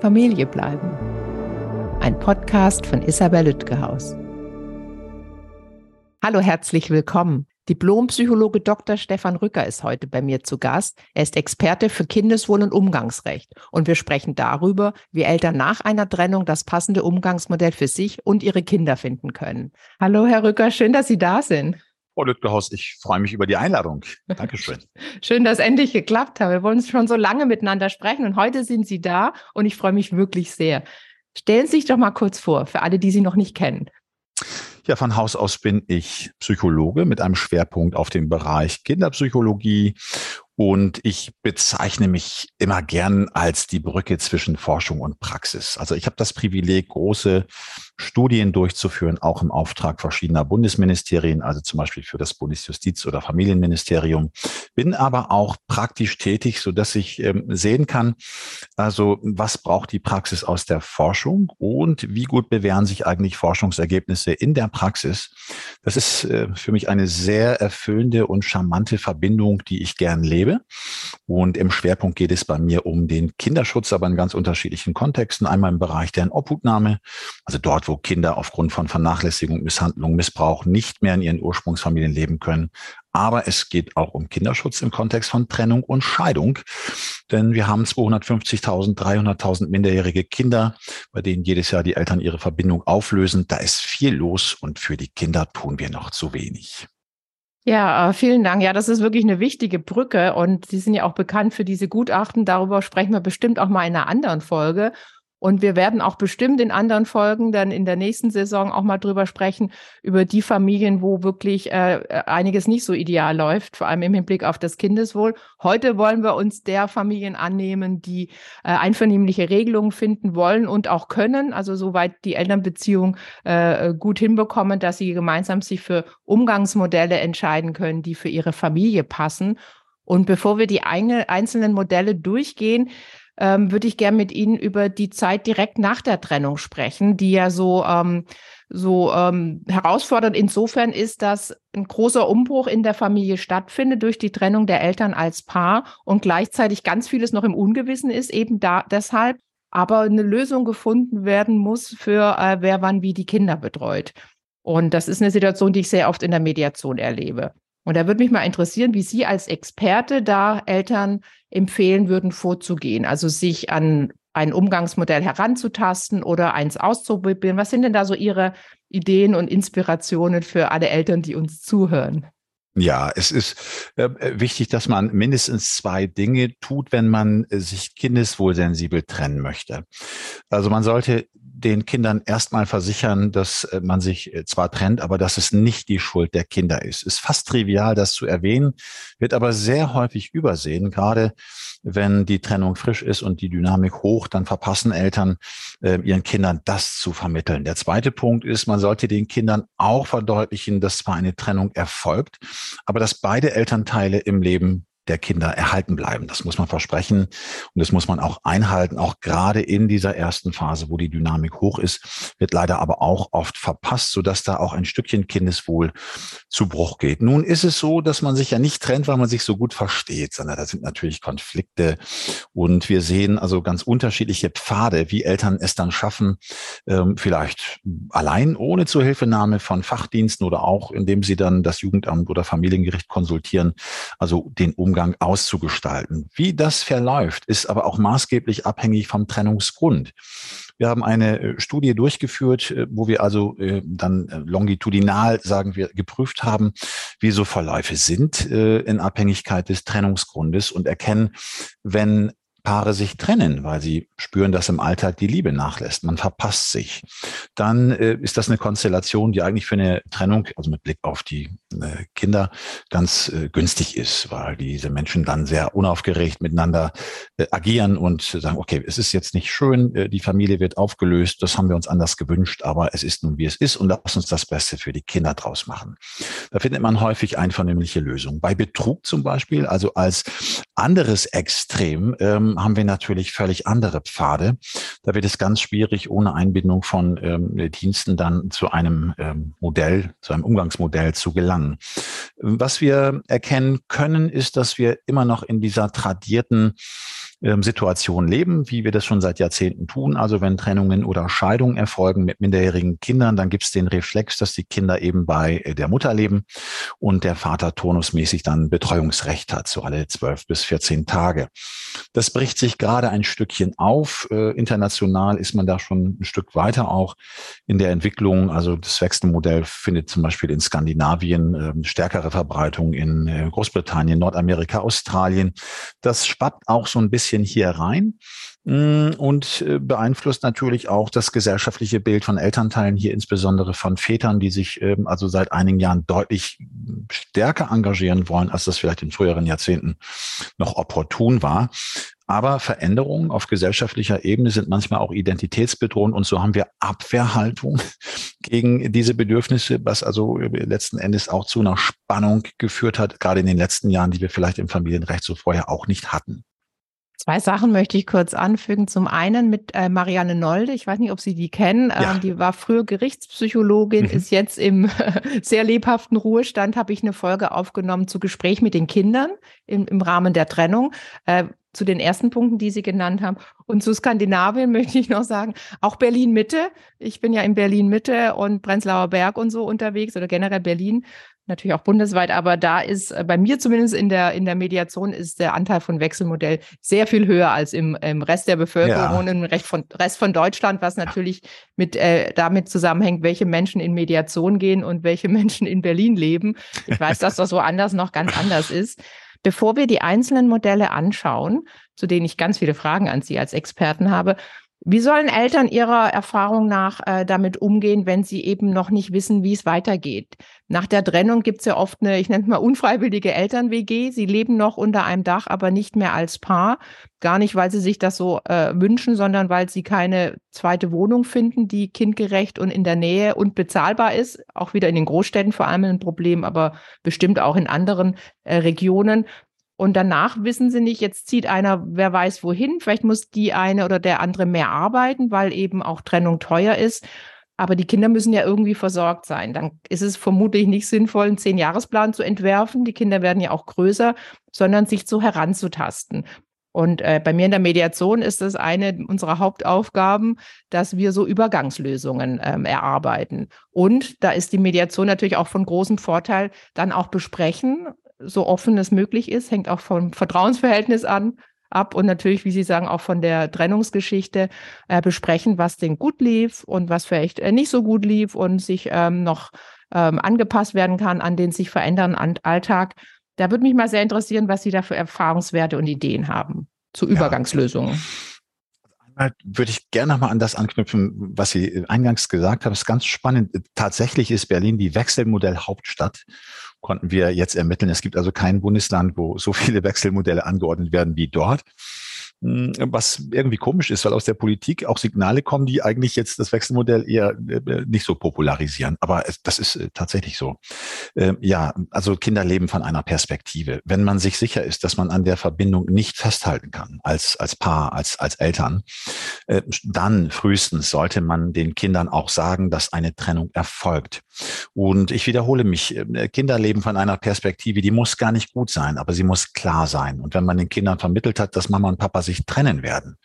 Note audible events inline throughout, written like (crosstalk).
Familie bleiben. Ein Podcast von Isabel Lütgehaus. Hallo, herzlich willkommen. Diplompsychologe Dr. Stefan Rücker ist heute bei mir zu Gast. Er ist Experte für Kindeswohl und Umgangsrecht. Und wir sprechen darüber, wie Eltern nach einer Trennung das passende Umgangsmodell für sich und ihre Kinder finden können. Hallo, Herr Rücker, schön, dass Sie da sind. Frau Lütgehaus, ich freue mich über die Einladung. Dankeschön. (laughs) Schön, dass endlich geklappt hat. Wir wollen schon so lange miteinander sprechen und heute sind Sie da und ich freue mich wirklich sehr. Stellen Sie sich doch mal kurz vor, für alle, die Sie noch nicht kennen. Ja, von Haus aus bin ich Psychologe mit einem Schwerpunkt auf dem Bereich Kinderpsychologie und ich bezeichne mich immer gern als die Brücke zwischen Forschung und Praxis. Also ich habe das Privileg, große Studien durchzuführen, auch im Auftrag verschiedener Bundesministerien, also zum Beispiel für das Bundesjustiz- oder Familienministerium, bin aber auch praktisch tätig, so dass ich ähm, sehen kann, also was braucht die Praxis aus der Forschung und wie gut bewähren sich eigentlich Forschungsergebnisse in der Praxis. Das ist äh, für mich eine sehr erfüllende und charmante Verbindung, die ich gern lebe. Und im Schwerpunkt geht es bei mir um den Kinderschutz, aber in ganz unterschiedlichen Kontexten. Einmal im Bereich der Obhutnahme, also dort, wo Kinder aufgrund von Vernachlässigung, Misshandlung, Missbrauch nicht mehr in ihren Ursprungsfamilien leben können. Aber es geht auch um Kinderschutz im Kontext von Trennung und Scheidung. Denn wir haben 250.000, 300.000 minderjährige Kinder, bei denen jedes Jahr die Eltern ihre Verbindung auflösen. Da ist viel los und für die Kinder tun wir noch zu wenig. Ja, äh, vielen Dank. Ja, das ist wirklich eine wichtige Brücke und Sie sind ja auch bekannt für diese Gutachten. Darüber sprechen wir bestimmt auch mal in einer anderen Folge. Und wir werden auch bestimmt in anderen Folgen dann in der nächsten Saison auch mal drüber sprechen, über die Familien, wo wirklich äh, einiges nicht so ideal läuft, vor allem im Hinblick auf das Kindeswohl. Heute wollen wir uns der Familien annehmen, die äh, einvernehmliche Regelungen finden wollen und auch können, also soweit die Elternbeziehung äh, gut hinbekommen, dass sie gemeinsam sich für Umgangsmodelle entscheiden können, die für ihre Familie passen. Und bevor wir die einzelnen Modelle durchgehen, ähm, würde ich gerne mit Ihnen über die Zeit direkt nach der Trennung sprechen, die ja so, ähm, so ähm, herausfordernd insofern ist, dass ein großer Umbruch in der Familie stattfindet durch die Trennung der Eltern als Paar und gleichzeitig ganz vieles noch im Ungewissen ist, eben da deshalb, aber eine Lösung gefunden werden muss für äh, wer wann wie die Kinder betreut. Und das ist eine Situation, die ich sehr oft in der Mediation erlebe. Und da würde mich mal interessieren, wie Sie als Experte da Eltern empfehlen würden, vorzugehen. Also sich an ein Umgangsmodell heranzutasten oder eins auszuprobieren. Was sind denn da so Ihre Ideen und Inspirationen für alle Eltern, die uns zuhören? Ja, es ist äh, wichtig, dass man mindestens zwei Dinge tut, wenn man äh, sich kindeswohlsensibel trennen möchte. Also man sollte den Kindern erstmal versichern, dass äh, man sich äh, zwar trennt, aber dass es nicht die Schuld der Kinder ist. Ist fast trivial, das zu erwähnen, wird aber sehr häufig übersehen. Gerade wenn die Trennung frisch ist und die Dynamik hoch, dann verpassen Eltern äh, ihren Kindern das zu vermitteln. Der zweite Punkt ist, man sollte den Kindern auch verdeutlichen, dass zwar eine Trennung erfolgt, aber dass beide Elternteile im Leben der Kinder erhalten bleiben. Das muss man versprechen und das muss man auch einhalten. Auch gerade in dieser ersten Phase, wo die Dynamik hoch ist, wird leider aber auch oft verpasst, sodass da auch ein Stückchen Kindeswohl zu Bruch geht. Nun ist es so, dass man sich ja nicht trennt, weil man sich so gut versteht, sondern da sind natürlich Konflikte und wir sehen also ganz unterschiedliche Pfade, wie Eltern es dann schaffen, ähm, vielleicht allein ohne Zuhilfenahme von Fachdiensten oder auch indem sie dann das Jugendamt oder Familiengericht konsultieren, also den Umgang Umgang auszugestalten. Wie das verläuft, ist aber auch maßgeblich abhängig vom Trennungsgrund. Wir haben eine äh, Studie durchgeführt, äh, wo wir also äh, dann longitudinal, sagen wir, geprüft haben, wie so Verläufe sind in Abhängigkeit des Trennungsgrundes und erkennen, wenn Paare sich trennen, weil sie spüren, dass im Alltag die Liebe nachlässt. Man verpasst sich. Dann äh, ist das eine Konstellation, die eigentlich für eine Trennung, also mit Blick auf die äh, Kinder, ganz äh, günstig ist, weil diese Menschen dann sehr unaufgeregt miteinander äh, agieren und sagen, okay, es ist jetzt nicht schön, äh, die Familie wird aufgelöst, das haben wir uns anders gewünscht, aber es ist nun, wie es ist und lass uns das Beste für die Kinder draus machen. Da findet man häufig einvernehmliche Lösungen. Bei Betrug zum Beispiel, also als anderes Extrem, ähm, haben wir natürlich völlig andere Pfade. Da wird es ganz schwierig, ohne Einbindung von ähm, Diensten dann zu einem ähm, Modell, zu einem Umgangsmodell zu gelangen. Was wir erkennen können, ist, dass wir immer noch in dieser tradierten ähm, Situation leben, wie wir das schon seit Jahrzehnten tun. Also wenn Trennungen oder Scheidungen erfolgen mit minderjährigen Kindern, dann gibt es den Reflex, dass die Kinder eben bei äh, der Mutter leben und der Vater turnusmäßig dann Betreuungsrecht hat, so alle zwölf bis 14 Tage. Das bricht sich gerade ein Stückchen auf. Äh, international ist man da schon ein Stück weiter auch in der Entwicklung. Also das Wechselmodell findet zum Beispiel in Skandinavien äh, stärkere Verbreitung in äh, Großbritannien, Nordamerika, Australien. Das spappt auch so ein bisschen hier rein mm, und äh, beeinflusst natürlich auch das gesellschaftliche Bild von Elternteilen, hier insbesondere von Vätern, die sich ähm, also seit einigen Jahren deutlich stärker engagieren wollen, als das vielleicht in früheren Jahrzehnten noch opportun war. Aber Veränderungen auf gesellschaftlicher Ebene sind manchmal auch identitätsbedrohend und so haben wir Abwehrhaltung (laughs) gegen diese Bedürfnisse, was also letzten Endes auch zu einer Spannung geführt hat, gerade in den letzten Jahren, die wir vielleicht im Familienrecht so vorher auch nicht hatten. Zwei Sachen möchte ich kurz anfügen. Zum einen mit äh, Marianne Nolde. Ich weiß nicht, ob Sie die kennen. Ja. Ähm, die war früher Gerichtspsychologin, mhm. ist jetzt im (laughs) sehr lebhaften Ruhestand. Habe ich eine Folge aufgenommen zu Gespräch mit den Kindern im, im Rahmen der Trennung. Äh, zu den ersten Punkten, die Sie genannt haben. Und zu Skandinavien (laughs) möchte ich noch sagen, auch Berlin Mitte. Ich bin ja in Berlin Mitte und Prenzlauer Berg und so unterwegs oder generell Berlin natürlich auch bundesweit, aber da ist äh, bei mir zumindest in der, in der Mediation ist der Anteil von Wechselmodell sehr viel höher als im, im Rest der Bevölkerung ja. und im Rest von, Rest von Deutschland, was natürlich mit, äh, damit zusammenhängt, welche Menschen in Mediation gehen und welche (laughs) Menschen in Berlin leben. Ich weiß, dass das woanders noch ganz anders ist. Bevor wir die einzelnen Modelle anschauen, zu denen ich ganz viele Fragen an Sie als Experten habe, wie sollen Eltern ihrer Erfahrung nach äh, damit umgehen, wenn sie eben noch nicht wissen, wie es weitergeht? Nach der Trennung gibt es ja oft eine, ich nenne mal unfreiwillige Eltern-WG. Sie leben noch unter einem Dach, aber nicht mehr als Paar. Gar nicht, weil sie sich das so äh, wünschen, sondern weil sie keine zweite Wohnung finden, die kindgerecht und in der Nähe und bezahlbar ist. Auch wieder in den Großstädten vor allem ein Problem, aber bestimmt auch in anderen äh, Regionen. Und danach wissen sie nicht, jetzt zieht einer, wer weiß wohin. Vielleicht muss die eine oder der andere mehr arbeiten, weil eben auch Trennung teuer ist. Aber die Kinder müssen ja irgendwie versorgt sein. Dann ist es vermutlich nicht sinnvoll, einen Zehn-Jahresplan zu entwerfen. Die Kinder werden ja auch größer, sondern sich so heranzutasten. Und äh, bei mir in der Mediation ist das eine unserer Hauptaufgaben, dass wir so Übergangslösungen ähm, erarbeiten. Und da ist die Mediation natürlich auch von großem Vorteil, dann auch besprechen, so offen es möglich ist, hängt auch vom Vertrauensverhältnis an, ab und natürlich, wie Sie sagen, auch von der Trennungsgeschichte äh, besprechen, was denn gut lief und was vielleicht äh, nicht so gut lief und sich ähm, noch ähm, angepasst werden kann an den sich verändernden Alltag. Da würde mich mal sehr interessieren, was Sie da für Erfahrungswerte und Ideen haben zu Übergangslösungen. Ja würde ich gerne nochmal an das anknüpfen, was Sie eingangs gesagt haben. Das ist ganz spannend. Tatsächlich ist Berlin die Wechselmodell-Hauptstadt. Konnten wir jetzt ermitteln. Es gibt also kein Bundesland, wo so viele Wechselmodelle angeordnet werden wie dort. Hm, was irgendwie komisch ist, weil aus der Politik auch Signale kommen, die eigentlich jetzt das Wechselmodell eher äh, nicht so popularisieren. Aber das ist äh, tatsächlich so. Ähm, ja, also Kinder leben von einer Perspektive. Wenn man sich sicher ist, dass man an der Verbindung nicht festhalten kann, als, als Paar, als, als Eltern, äh, dann frühestens sollte man den Kindern auch sagen, dass eine Trennung erfolgt. Und ich wiederhole mich, Kinder leben von einer Perspektive, die muss gar nicht gut sein, aber sie muss klar sein. Und wenn man den Kindern vermittelt hat, dass Mama und Papa sich trennen werden,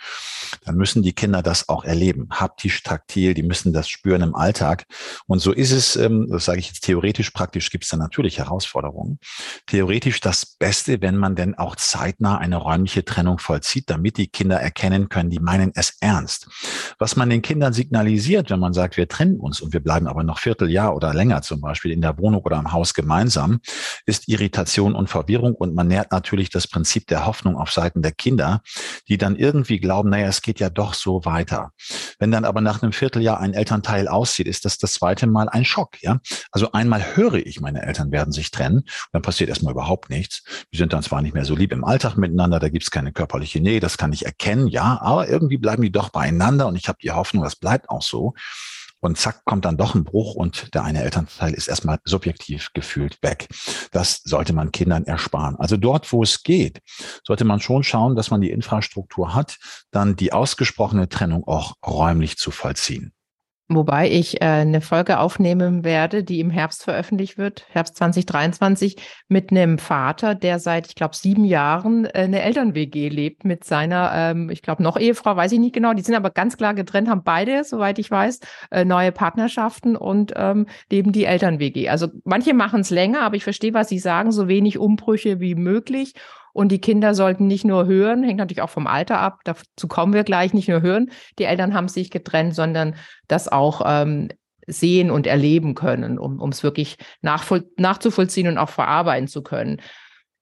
dann müssen die Kinder das auch erleben, haptisch, taktil, die müssen das spüren im Alltag. Und so ist es, ähm, das sage ich jetzt theoretisch, praktisch gibt es da natürlich Herausforderungen. Theoretisch das Beste, wenn man denn auch zeitnah eine räumliche Trennung vollzieht, damit die Kinder erkennen können, die meinen es ernst. Was man den Kindern signalisiert, wenn man sagt, wir trennen uns und wir bleiben aber noch Vierteljahr oder länger zum Beispiel in der Wohnung oder im Haus gemeinsam, ist Irritation und Verwirrung und man nährt natürlich das Prinzip der Hoffnung auf Seiten der Kinder, die dann irgendwie glauben, naja, es geht ja doch so weiter. Wenn dann aber nach einem Vierteljahr ein Elternteil auszieht, ist das das zweite Mal ein Schock. Ja, also einmal höre ich, meine Eltern werden sich trennen, dann passiert erstmal überhaupt nichts. Die sind dann zwar nicht mehr so lieb im Alltag miteinander, da gibt's keine körperliche Nähe, das kann ich erkennen, ja, aber irgendwie bleiben die doch beieinander und ich habe die Hoffnung, das bleibt auch so. Und zack, kommt dann doch ein Bruch und der eine Elternteil ist erstmal subjektiv gefühlt weg. Das sollte man Kindern ersparen. Also dort, wo es geht, sollte man schon schauen, dass man die Infrastruktur hat, dann die ausgesprochene Trennung auch räumlich zu vollziehen. Wobei ich äh, eine Folge aufnehmen werde, die im Herbst veröffentlicht wird, Herbst 2023, mit einem Vater, der seit, ich glaube, sieben Jahren äh, eine Eltern-WG lebt mit seiner, ähm, ich glaube, noch Ehefrau, weiß ich nicht genau. Die sind aber ganz klar getrennt, haben beide, soweit ich weiß, äh, neue Partnerschaften und ähm, leben die Eltern-WG. Also manche machen es länger, aber ich verstehe, was Sie sagen, so wenig Umbrüche wie möglich. Und die Kinder sollten nicht nur hören, hängt natürlich auch vom Alter ab, dazu kommen wir gleich, nicht nur hören, die Eltern haben sich getrennt, sondern das auch ähm, sehen und erleben können, um es wirklich nachzuvollziehen und auch verarbeiten zu können.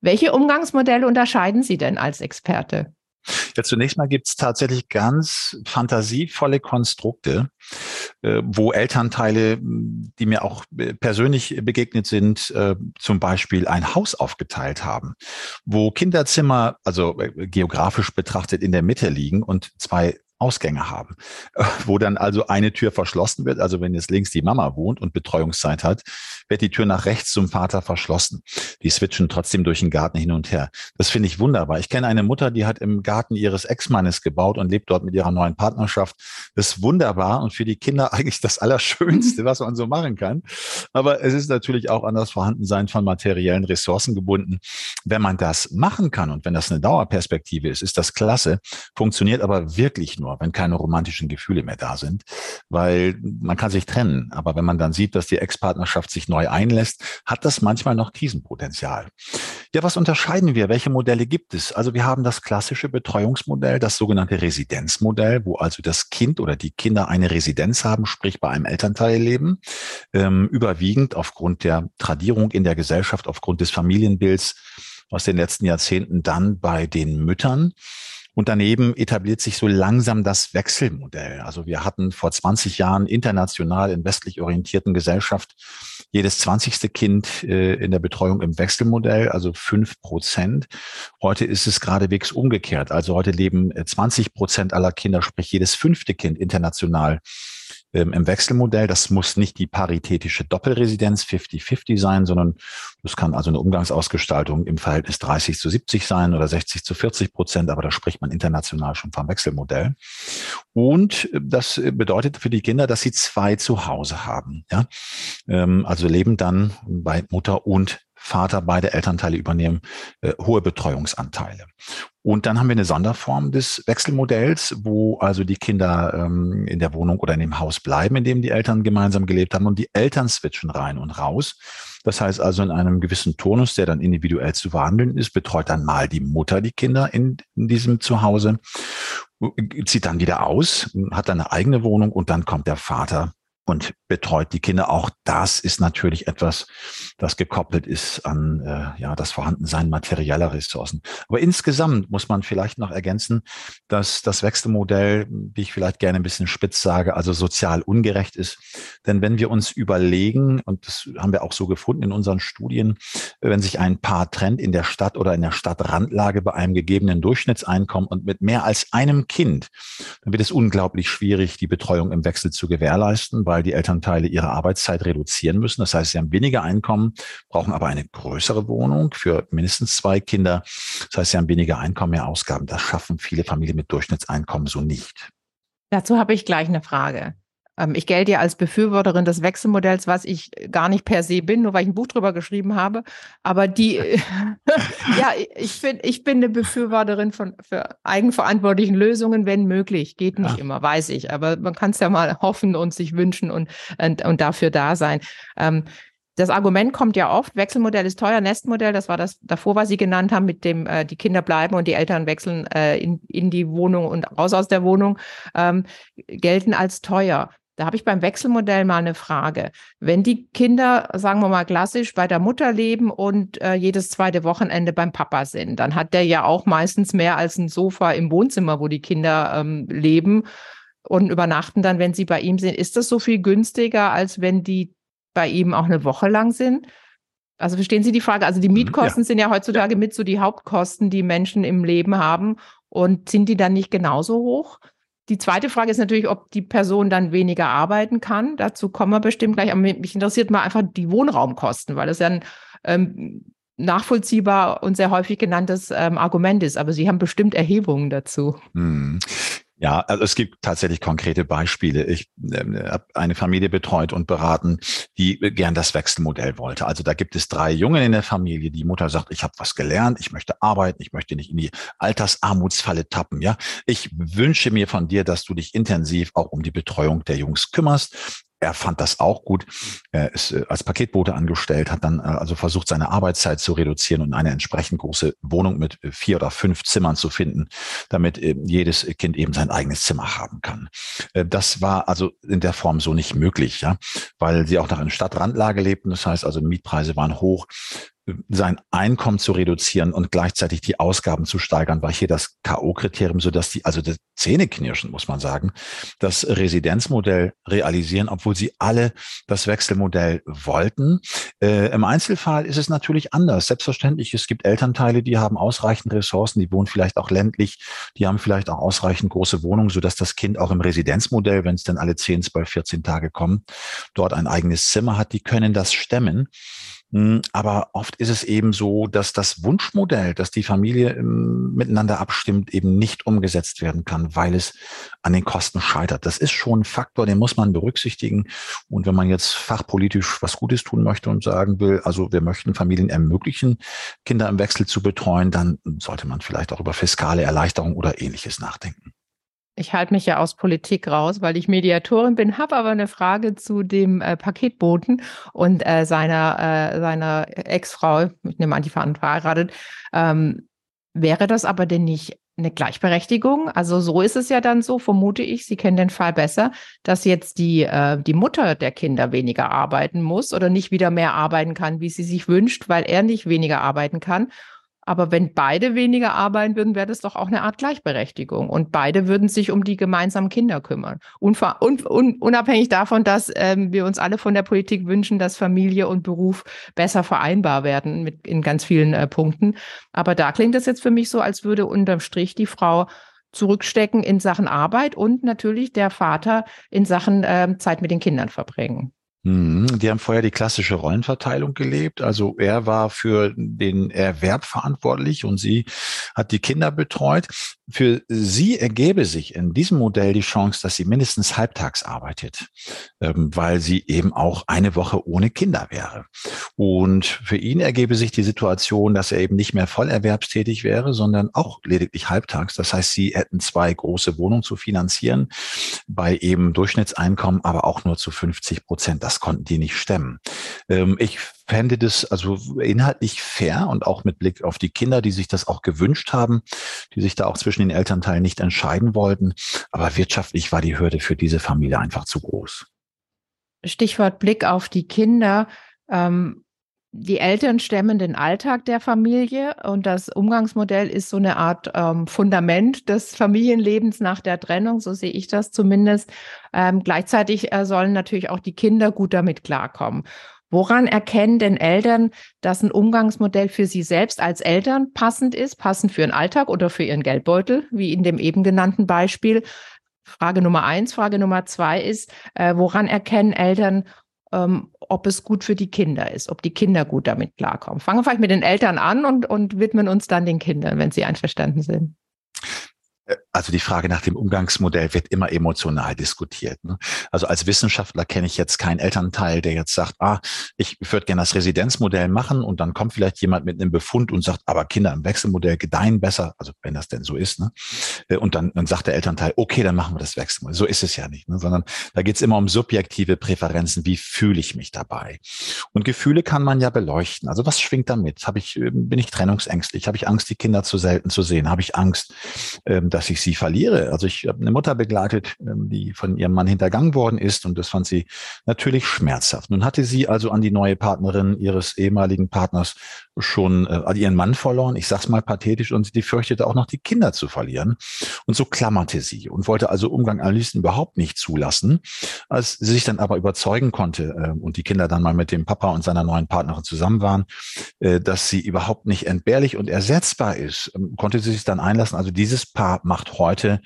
Welche Umgangsmodelle unterscheiden Sie denn als Experte? Ja, zunächst mal gibt es tatsächlich ganz fantasievolle Konstrukte, äh, wo Elternteile, die mir auch äh, persönlich begegnet sind, äh, zum Beispiel ein Haus aufgeteilt haben, wo Kinderzimmer, also geografisch betrachtet, in der Mitte liegen und zwei Ausgänge haben, wo dann also eine Tür verschlossen wird. Also wenn jetzt links die Mama wohnt und Betreuungszeit hat, wird die Tür nach rechts zum Vater verschlossen. Die switchen trotzdem durch den Garten hin und her. Das finde ich wunderbar. Ich kenne eine Mutter, die hat im Garten ihres Ex-Mannes gebaut und lebt dort mit ihrer neuen Partnerschaft. Das ist wunderbar und für die Kinder (laughs) eigentlich das Allerschönste, was man so machen kann. Aber es ist natürlich auch an das Vorhandensein von materiellen Ressourcen gebunden. Wenn man das machen kann und wenn das eine Dauerperspektive ist, ist das klasse, funktioniert aber wirklich nur nur, wenn keine romantischen Gefühle mehr da sind, weil man kann sich trennen. Aber wenn man dann sieht, dass die Ex-Partnerschaft sich neu einlässt, hat das manchmal noch Krisenpotenzial. Ja, was unterscheiden wir? Welche Modelle gibt es? Also wir haben das klassische Betreuungsmodell, das sogenannte Residenzmodell, wo also das Kind oder die Kinder eine Residenz haben, sprich bei einem Elternteil leben, ähm, überwiegend aufgrund der Tradierung in der Gesellschaft, aufgrund des Familienbilds aus den letzten Jahrzehnten dann bei den Müttern. Und daneben etabliert sich so langsam das Wechselmodell. Also wir hatten vor 20 Jahren international in westlich orientierten Gesellschaft jedes 20. Kind äh, in der Betreuung im Wechselmodell, also fünf Prozent. Heute ist es geradewegs umgekehrt. Also heute leben 20 äh, Prozent aller Kinder, sprich jedes fünfte Kind international ähm, im Wechselmodell. Das muss nicht die paritätische Doppelresidenz 50-50 sein, sondern das kann also eine Umgangsausgestaltung im Verhältnis 30 zu 70 sein oder 60 zu 40 Prozent, aber da spricht man international schon vom Wechselmodell. Und äh, das bedeutet für die Kinder, dass sie zwei zu Hause haben. Ja? Ähm, also leben dann bei Mutter und Vater, beide Elternteile übernehmen äh, hohe Betreuungsanteile. Und dann haben wir eine Sonderform des Wechselmodells, wo also die Kinder ähm, in der Wohnung oder in dem Haus bleiben, in dem die Eltern gemeinsam gelebt haben und die Eltern switchen rein und raus. Das heißt also in einem gewissen Turnus, der dann individuell zu verhandeln ist, betreut dann mal die Mutter die Kinder in, in diesem Zuhause, zieht dann wieder aus, hat dann eine eigene Wohnung und dann kommt der Vater und betreut die Kinder. Auch das ist natürlich etwas, das gekoppelt ist an äh, ja das Vorhandensein materieller Ressourcen. Aber insgesamt muss man vielleicht noch ergänzen, dass das Wechselmodell, wie ich vielleicht gerne ein bisschen spitz sage, also sozial ungerecht ist. Denn wenn wir uns überlegen, und das haben wir auch so gefunden in unseren Studien, wenn sich ein Paar trennt in der Stadt oder in der Stadtrandlage bei einem gegebenen Durchschnittseinkommen und mit mehr als einem Kind, dann wird es unglaublich schwierig, die Betreuung im Wechsel zu gewährleisten, weil die Eltern Elternteile ihre Arbeitszeit reduzieren müssen. Das heißt, sie haben weniger Einkommen, brauchen aber eine größere Wohnung für mindestens zwei Kinder. Das heißt, sie haben weniger Einkommen, mehr Ausgaben. Das schaffen viele Familien mit Durchschnittseinkommen so nicht. Dazu habe ich gleich eine Frage. Ähm, ich gelte ja als Befürworterin des Wechselmodells, was ich gar nicht per se bin, nur weil ich ein Buch drüber geschrieben habe. Aber die, (laughs) ja, ich, find, ich bin eine Befürworterin von für eigenverantwortlichen Lösungen, wenn möglich. Geht nicht ja. immer, weiß ich. Aber man kann es ja mal (laughs) hoffen und sich wünschen und, und, und dafür da sein. Ähm, das Argument kommt ja oft, Wechselmodell ist teuer, Nestmodell, das war das davor, was Sie genannt haben, mit dem äh, die Kinder bleiben und die Eltern wechseln äh, in, in die Wohnung und raus aus der Wohnung, ähm, gelten als teuer. Da habe ich beim Wechselmodell mal eine Frage. Wenn die Kinder, sagen wir mal klassisch, bei der Mutter leben und äh, jedes zweite Wochenende beim Papa sind, dann hat der ja auch meistens mehr als ein Sofa im Wohnzimmer, wo die Kinder ähm, leben und übernachten dann, wenn sie bei ihm sind. Ist das so viel günstiger, als wenn die bei ihm auch eine Woche lang sind? Also verstehen Sie die Frage? Also die mhm, Mietkosten ja. sind ja heutzutage mit so die Hauptkosten, die Menschen im Leben haben. Und sind die dann nicht genauso hoch? Die zweite Frage ist natürlich, ob die Person dann weniger arbeiten kann. Dazu kommen wir bestimmt gleich. Aber mich interessiert mal einfach die Wohnraumkosten, weil das ja ein ähm, nachvollziehbar und sehr häufig genanntes ähm, Argument ist. Aber Sie haben bestimmt Erhebungen dazu. Hm. Ja, also es gibt tatsächlich konkrete Beispiele. Ich äh, habe eine Familie betreut und beraten, die gern das Wechselmodell wollte. Also da gibt es drei Jungen in der Familie. Die Mutter sagt, ich habe was gelernt, ich möchte arbeiten, ich möchte nicht in die Altersarmutsfalle tappen. Ja, ich wünsche mir von dir, dass du dich intensiv auch um die Betreuung der Jungs kümmerst er fand das auch gut. Er ist äh, als Paketbote angestellt, hat dann äh, also versucht, seine Arbeitszeit zu reduzieren und eine entsprechend große Wohnung mit äh, vier oder fünf Zimmern zu finden, damit jedes Kind eben sein eigenes Zimmer haben kann. Das war also in der Form so nicht möglich, ja, weil sie auch noch in Stadtrandlage lebten. Das heißt also, Mietpreise waren hoch sein Einkommen zu reduzieren und gleichzeitig die Ausgaben zu steigern, war hier das K.O.-Kriterium, so dass die, also das Zähneknirschen, muss man sagen, das Residenzmodell realisieren, obwohl sie alle das Wechselmodell wollten. Äh, Im Einzelfall ist es natürlich anders. Selbstverständlich, es gibt Elternteile, die haben ausreichend Ressourcen, die wohnen vielleicht auch ländlich, die haben vielleicht auch ausreichend große Wohnungen, so dass das Kind auch im Residenzmodell, wenn es dann alle 10, 12, 14 Tage kommt, dort ein eigenes Zimmer hat, die können das stemmen. Hm, aber oft ist es eben so, dass das Wunschmodell, das die Familie ähm, miteinander abstimmt, eben nicht umgesetzt werden kann, weil es an den Kosten scheitert. Das ist schon ein Faktor, den muss man berücksichtigen. Und wenn man jetzt fachpolitisch was Gutes tun möchte und sagen will, also wir möchten Familien ermöglichen, Kinder im Wechsel zu betreuen, dann sollte man vielleicht auch über fiskale Erleichterung oder ähnliches nachdenken. Ich halte mich ja aus Politik raus, weil ich Mediatorin bin, habe aber eine Frage zu dem äh, Paketboten und äh, seiner, äh, seiner Ex-Frau, ich nehme an, die verheiratet. Ähm, wäre das aber denn nicht eine Gleichberechtigung? Also so ist es ja dann so, vermute ich, Sie kennen den Fall besser, dass jetzt die, äh, die Mutter der Kinder weniger arbeiten muss oder nicht wieder mehr arbeiten kann, wie sie sich wünscht, weil er nicht weniger arbeiten kann. Aber wenn beide weniger arbeiten würden, wäre das doch auch eine Art Gleichberechtigung. Und beide würden sich um die gemeinsamen Kinder kümmern. Unver un un unabhängig davon, dass ähm, wir uns alle von der Politik wünschen, dass Familie und Beruf besser vereinbar werden mit, in ganz vielen äh, Punkten. Aber da klingt es jetzt für mich so, als würde unterm Strich die Frau zurückstecken in Sachen Arbeit und natürlich der Vater in Sachen äh, Zeit mit den Kindern verbringen. Mhm, die haben vorher die klassische Rollenverteilung gelebt. Also er war für den Erwerb verantwortlich und sie hat die Kinder betreut. Für sie ergäbe sich in diesem Modell die Chance, dass sie mindestens halbtags arbeitet, ähm, weil sie eben auch eine Woche ohne Kinder wäre. Und für ihn ergebe sich die Situation, dass er eben nicht mehr vollerwerbstätig wäre, sondern auch lediglich halbtags. Das heißt, sie hätten zwei große Wohnungen zu finanzieren, bei eben Durchschnittseinkommen, aber auch nur zu 50 Prozent das konnten die nicht stemmen. Ähm, ich fände das also inhaltlich fair und auch mit Blick auf die Kinder, die sich das auch gewünscht haben, die sich da auch zwischen den Elternteilen nicht entscheiden wollten. Aber wirtschaftlich war die Hürde für diese Familie einfach zu groß. Stichwort Blick auf die Kinder. Ähm, die Eltern stemmen den Alltag der Familie und das Umgangsmodell ist so eine Art ähm, Fundament des Familienlebens nach der Trennung, so sehe ich das zumindest. Ähm, gleichzeitig äh, sollen natürlich auch die Kinder gut damit klarkommen. Woran erkennen denn Eltern, dass ein Umgangsmodell für sie selbst als Eltern passend ist, passend für ihren Alltag oder für ihren Geldbeutel, wie in dem eben genannten Beispiel? Frage Nummer eins. Frage Nummer zwei ist, äh, woran erkennen Eltern, ähm, ob es gut für die Kinder ist, ob die Kinder gut damit klarkommen. Fangen wir vielleicht mit den Eltern an und, und widmen uns dann den Kindern, wenn sie einverstanden sind. Also die Frage nach dem Umgangsmodell wird immer emotional diskutiert. Ne? Also als Wissenschaftler kenne ich jetzt keinen Elternteil, der jetzt sagt, ah, ich würde gerne das Residenzmodell machen und dann kommt vielleicht jemand mit einem Befund und sagt, aber Kinder im Wechselmodell gedeihen besser, also wenn das denn so ist. Ne? Äh, und dann, dann sagt der Elternteil, okay, dann machen wir das Wechselmodell. So ist es ja nicht, ne? sondern da geht es immer um subjektive Präferenzen. Wie fühle ich mich dabei? Und Gefühle kann man ja beleuchten. Also was schwingt damit? Habe ich, ähm, bin ich trennungsängstlich? Habe ich Angst, die Kinder zu selten zu sehen? Habe ich Angst, ähm, dass ich sie verliere. Also ich habe eine Mutter begleitet, ähm, die von ihrem Mann hintergangen worden ist und das fand sie natürlich schmerzhaft. Nun hatte sie also an die neue Partnerin ihres ehemaligen Partners schon äh, ihren Mann verloren, ich sag's mal pathetisch, und sie fürchtete auch noch die Kinder zu verlieren. Und so klammerte sie und wollte also Umgang am liebsten überhaupt nicht zulassen. Als sie sich dann aber überzeugen konnte äh, und die Kinder dann mal mit dem Papa und seiner neuen Partnerin zusammen waren, äh, dass sie überhaupt nicht entbehrlich und ersetzbar ist, ähm, konnte sie sich dann einlassen. Also dieses Paar macht heute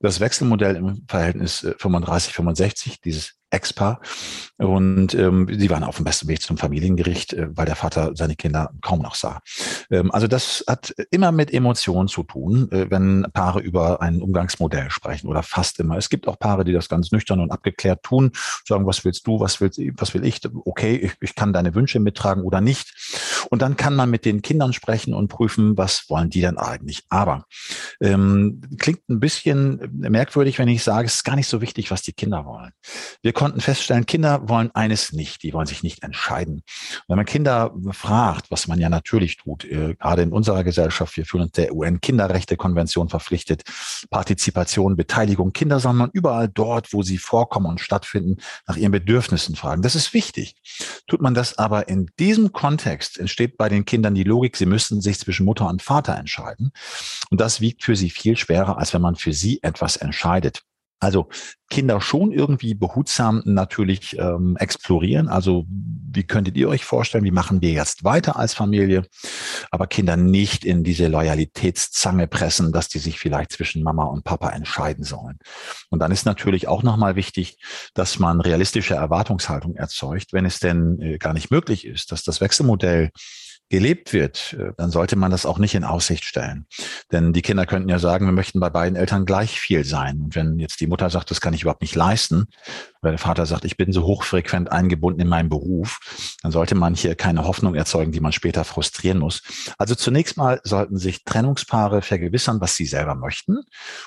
das Wechselmodell im Verhältnis 35-65, äh, dieses Ex-Paar. Und ähm, sie waren auf dem besten Weg zum Familiengericht, äh, weil der Vater seine Kinder kaum noch sah. Ähm, also das hat immer mit Emotionen zu tun, äh, wenn Paare über ein Umgangsmodell sprechen oder fast immer. Es gibt auch Paare, die das ganz nüchtern und abgeklärt tun, sagen, was willst du, was willst, was will ich? Okay, ich, ich kann deine Wünsche mittragen oder nicht. Und dann kann man mit den Kindern sprechen und prüfen, was wollen die denn eigentlich. Aber ähm, klingt ein bisschen merkwürdig, wenn ich sage, es ist gar nicht so wichtig, was die Kinder wollen. Wir konnten feststellen, Kinder wollen eines nicht, die wollen sich nicht entscheiden. Wenn man Kinder fragt, was man ja natürlich tut, äh, gerade in unserer Gesellschaft, wir fühlen uns der UN-Kinderrechte-Konvention verpflichtet, Partizipation, Beteiligung, Kinder soll man überall dort, wo sie vorkommen und stattfinden, nach ihren Bedürfnissen fragen. Das ist wichtig. Tut man das aber in diesem Kontext, entsteht bei den Kindern die Logik, sie müssen sich zwischen Mutter und Vater entscheiden. Und das wiegt für sie viel schwerer, als wenn man für sie etwas entscheidet. Also Kinder schon irgendwie behutsam natürlich ähm, explorieren. Also wie könntet ihr euch vorstellen, wie machen wir jetzt weiter als Familie? Aber Kinder nicht in diese Loyalitätszange pressen, dass die sich vielleicht zwischen Mama und Papa entscheiden sollen. Und dann ist natürlich auch nochmal wichtig, dass man realistische Erwartungshaltung erzeugt, wenn es denn äh, gar nicht möglich ist, dass das Wechselmodell gelebt wird, äh, dann sollte man das auch nicht in Aussicht stellen. Denn die Kinder könnten ja sagen, wir möchten bei beiden Eltern gleich viel sein. Und wenn jetzt die Mutter sagt, das kann ich überhaupt nicht leisten, oder der Vater sagt, ich bin so hochfrequent eingebunden in meinen Beruf, dann sollte man hier keine Hoffnung erzeugen, die man später frustrieren muss. Also zunächst mal sollten sich Trennungspaare vergewissern, was sie selber möchten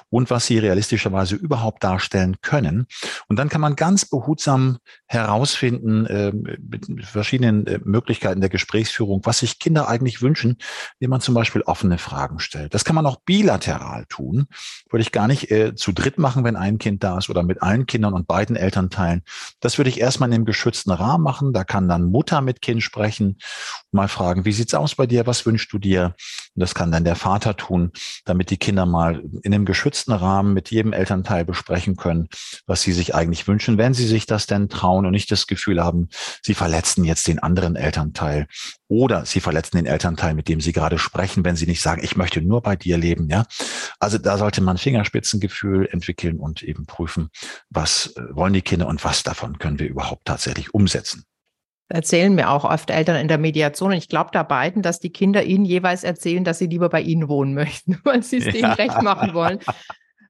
und was sie realistischerweise überhaupt darstellen können. Und dann kann man ganz behutsam herausfinden, äh, mit verschiedenen äh, Möglichkeiten der Gesprächsführung, was sich Kinder eigentlich wünschen, indem man zum Beispiel offene Fragen stellt. Das kann man auch bilateral tun. Würde ich gar nicht äh, zu dritt machen, wenn ein Kind da ist oder mit allen Kindern und beiden Eltern Elternteilen. Das würde ich erstmal in einem geschützten Rahmen machen. Da kann dann Mutter mit Kind sprechen, mal fragen, wie sieht's aus bei dir? Was wünschst du dir? Und das kann dann der Vater tun, damit die Kinder mal in einem geschützten Rahmen mit jedem Elternteil besprechen können, was sie sich eigentlich wünschen, wenn sie sich das denn trauen und nicht das Gefühl haben, sie verletzen jetzt den anderen Elternteil oder sie verletzen den Elternteil, mit dem sie gerade sprechen, wenn sie nicht sagen, ich möchte nur bei dir leben, ja. Also da sollte man Fingerspitzengefühl entwickeln und eben prüfen, was äh, wollen die Kinder und was davon können wir überhaupt tatsächlich umsetzen erzählen mir auch oft Eltern in der Mediation. Und ich glaube da beiden, dass die Kinder ihnen jeweils erzählen, dass sie lieber bei ihnen wohnen möchten, (laughs) weil sie es ja. denen recht machen wollen.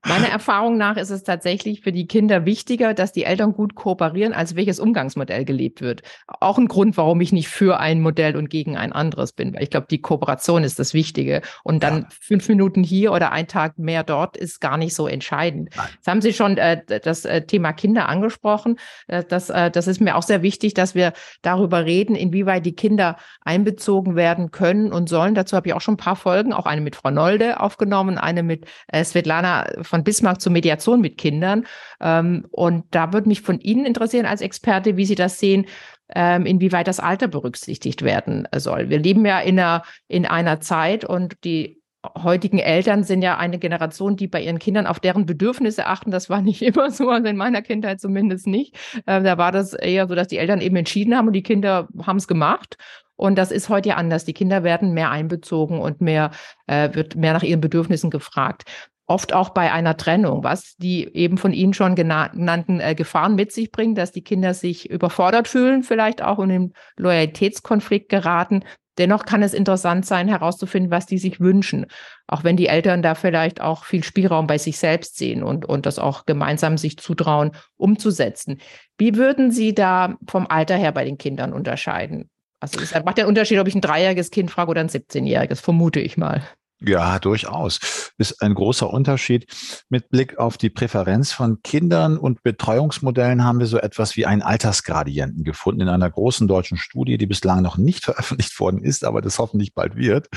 Meiner Erfahrung nach ist es tatsächlich für die Kinder wichtiger, dass die Eltern gut kooperieren, als welches Umgangsmodell gelebt wird. Auch ein Grund, warum ich nicht für ein Modell und gegen ein anderes bin. Weil ich glaube, die Kooperation ist das Wichtige. Und dann ja. fünf Minuten hier oder ein Tag mehr dort ist gar nicht so entscheidend. Nein. Jetzt haben Sie schon äh, das äh, Thema Kinder angesprochen. Äh, das, äh, das ist mir auch sehr wichtig, dass wir darüber reden, inwieweit die Kinder einbezogen werden können und sollen. Dazu habe ich auch schon ein paar Folgen, auch eine mit Frau Nolde aufgenommen, eine mit äh, Svetlana von Bismarck zur Mediation mit Kindern. Ähm, und da würde mich von Ihnen interessieren als Experte, wie Sie das sehen, ähm, inwieweit das Alter berücksichtigt werden soll. Wir leben ja in einer, in einer Zeit und die heutigen Eltern sind ja eine Generation, die bei ihren Kindern auf deren Bedürfnisse achten. Das war (laughs) nicht immer so, also in meiner Kindheit zumindest nicht. Äh, da war das eher so, dass die Eltern eben entschieden haben und die Kinder haben es gemacht. Und das ist heute ja anders. Die Kinder werden mehr einbezogen und mehr äh, wird mehr nach ihren Bedürfnissen gefragt oft auch bei einer Trennung, was die eben von Ihnen schon genannten äh, Gefahren mit sich bringt, dass die Kinder sich überfordert fühlen, vielleicht auch in den Loyalitätskonflikt geraten. Dennoch kann es interessant sein, herauszufinden, was die sich wünschen, auch wenn die Eltern da vielleicht auch viel Spielraum bei sich selbst sehen und, und das auch gemeinsam sich zutrauen, umzusetzen. Wie würden Sie da vom Alter her bei den Kindern unterscheiden? Also es macht einen Unterschied, ob ich ein dreijähriges Kind frage oder ein 17-jähriges, vermute ich mal. Ja, durchaus. Ist ein großer Unterschied. Mit Blick auf die Präferenz von Kindern und Betreuungsmodellen haben wir so etwas wie einen Altersgradienten gefunden in einer großen deutschen Studie, die bislang noch nicht veröffentlicht worden ist, aber das hoffentlich bald wird.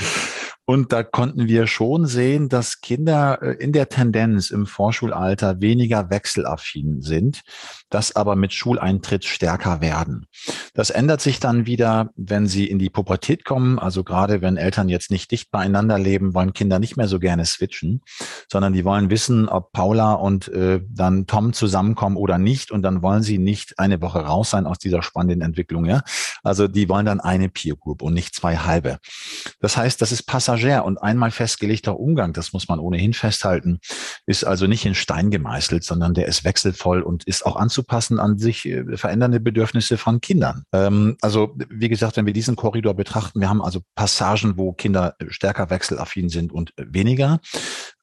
Und da konnten wir schon sehen, dass Kinder äh, in der Tendenz im Vorschulalter weniger wechselaffin sind, das aber mit Schuleintritt stärker werden. Das ändert sich dann wieder, wenn sie in die Pubertät kommen. Also gerade wenn Eltern jetzt nicht dicht beieinander leben, wollen Kinder nicht mehr so gerne switchen, sondern die wollen wissen, ob Paula und äh, dann Tom zusammenkommen oder nicht. Und dann wollen sie nicht eine Woche raus sein aus dieser spannenden Entwicklung. Ja? Also die wollen dann eine Peer Group und nicht zwei halbe. Das heißt, das ist Passagier und einmal festgelegter Umgang, das muss man ohnehin festhalten, ist also nicht in Stein gemeißelt, sondern der ist wechselvoll und ist auch anzupassen an sich äh, verändernde Bedürfnisse von Kindern. Ähm, also wie gesagt, wenn wir diesen Korridor betrachten, wir haben also Passagen, wo Kinder stärker wechselaffin sind und weniger.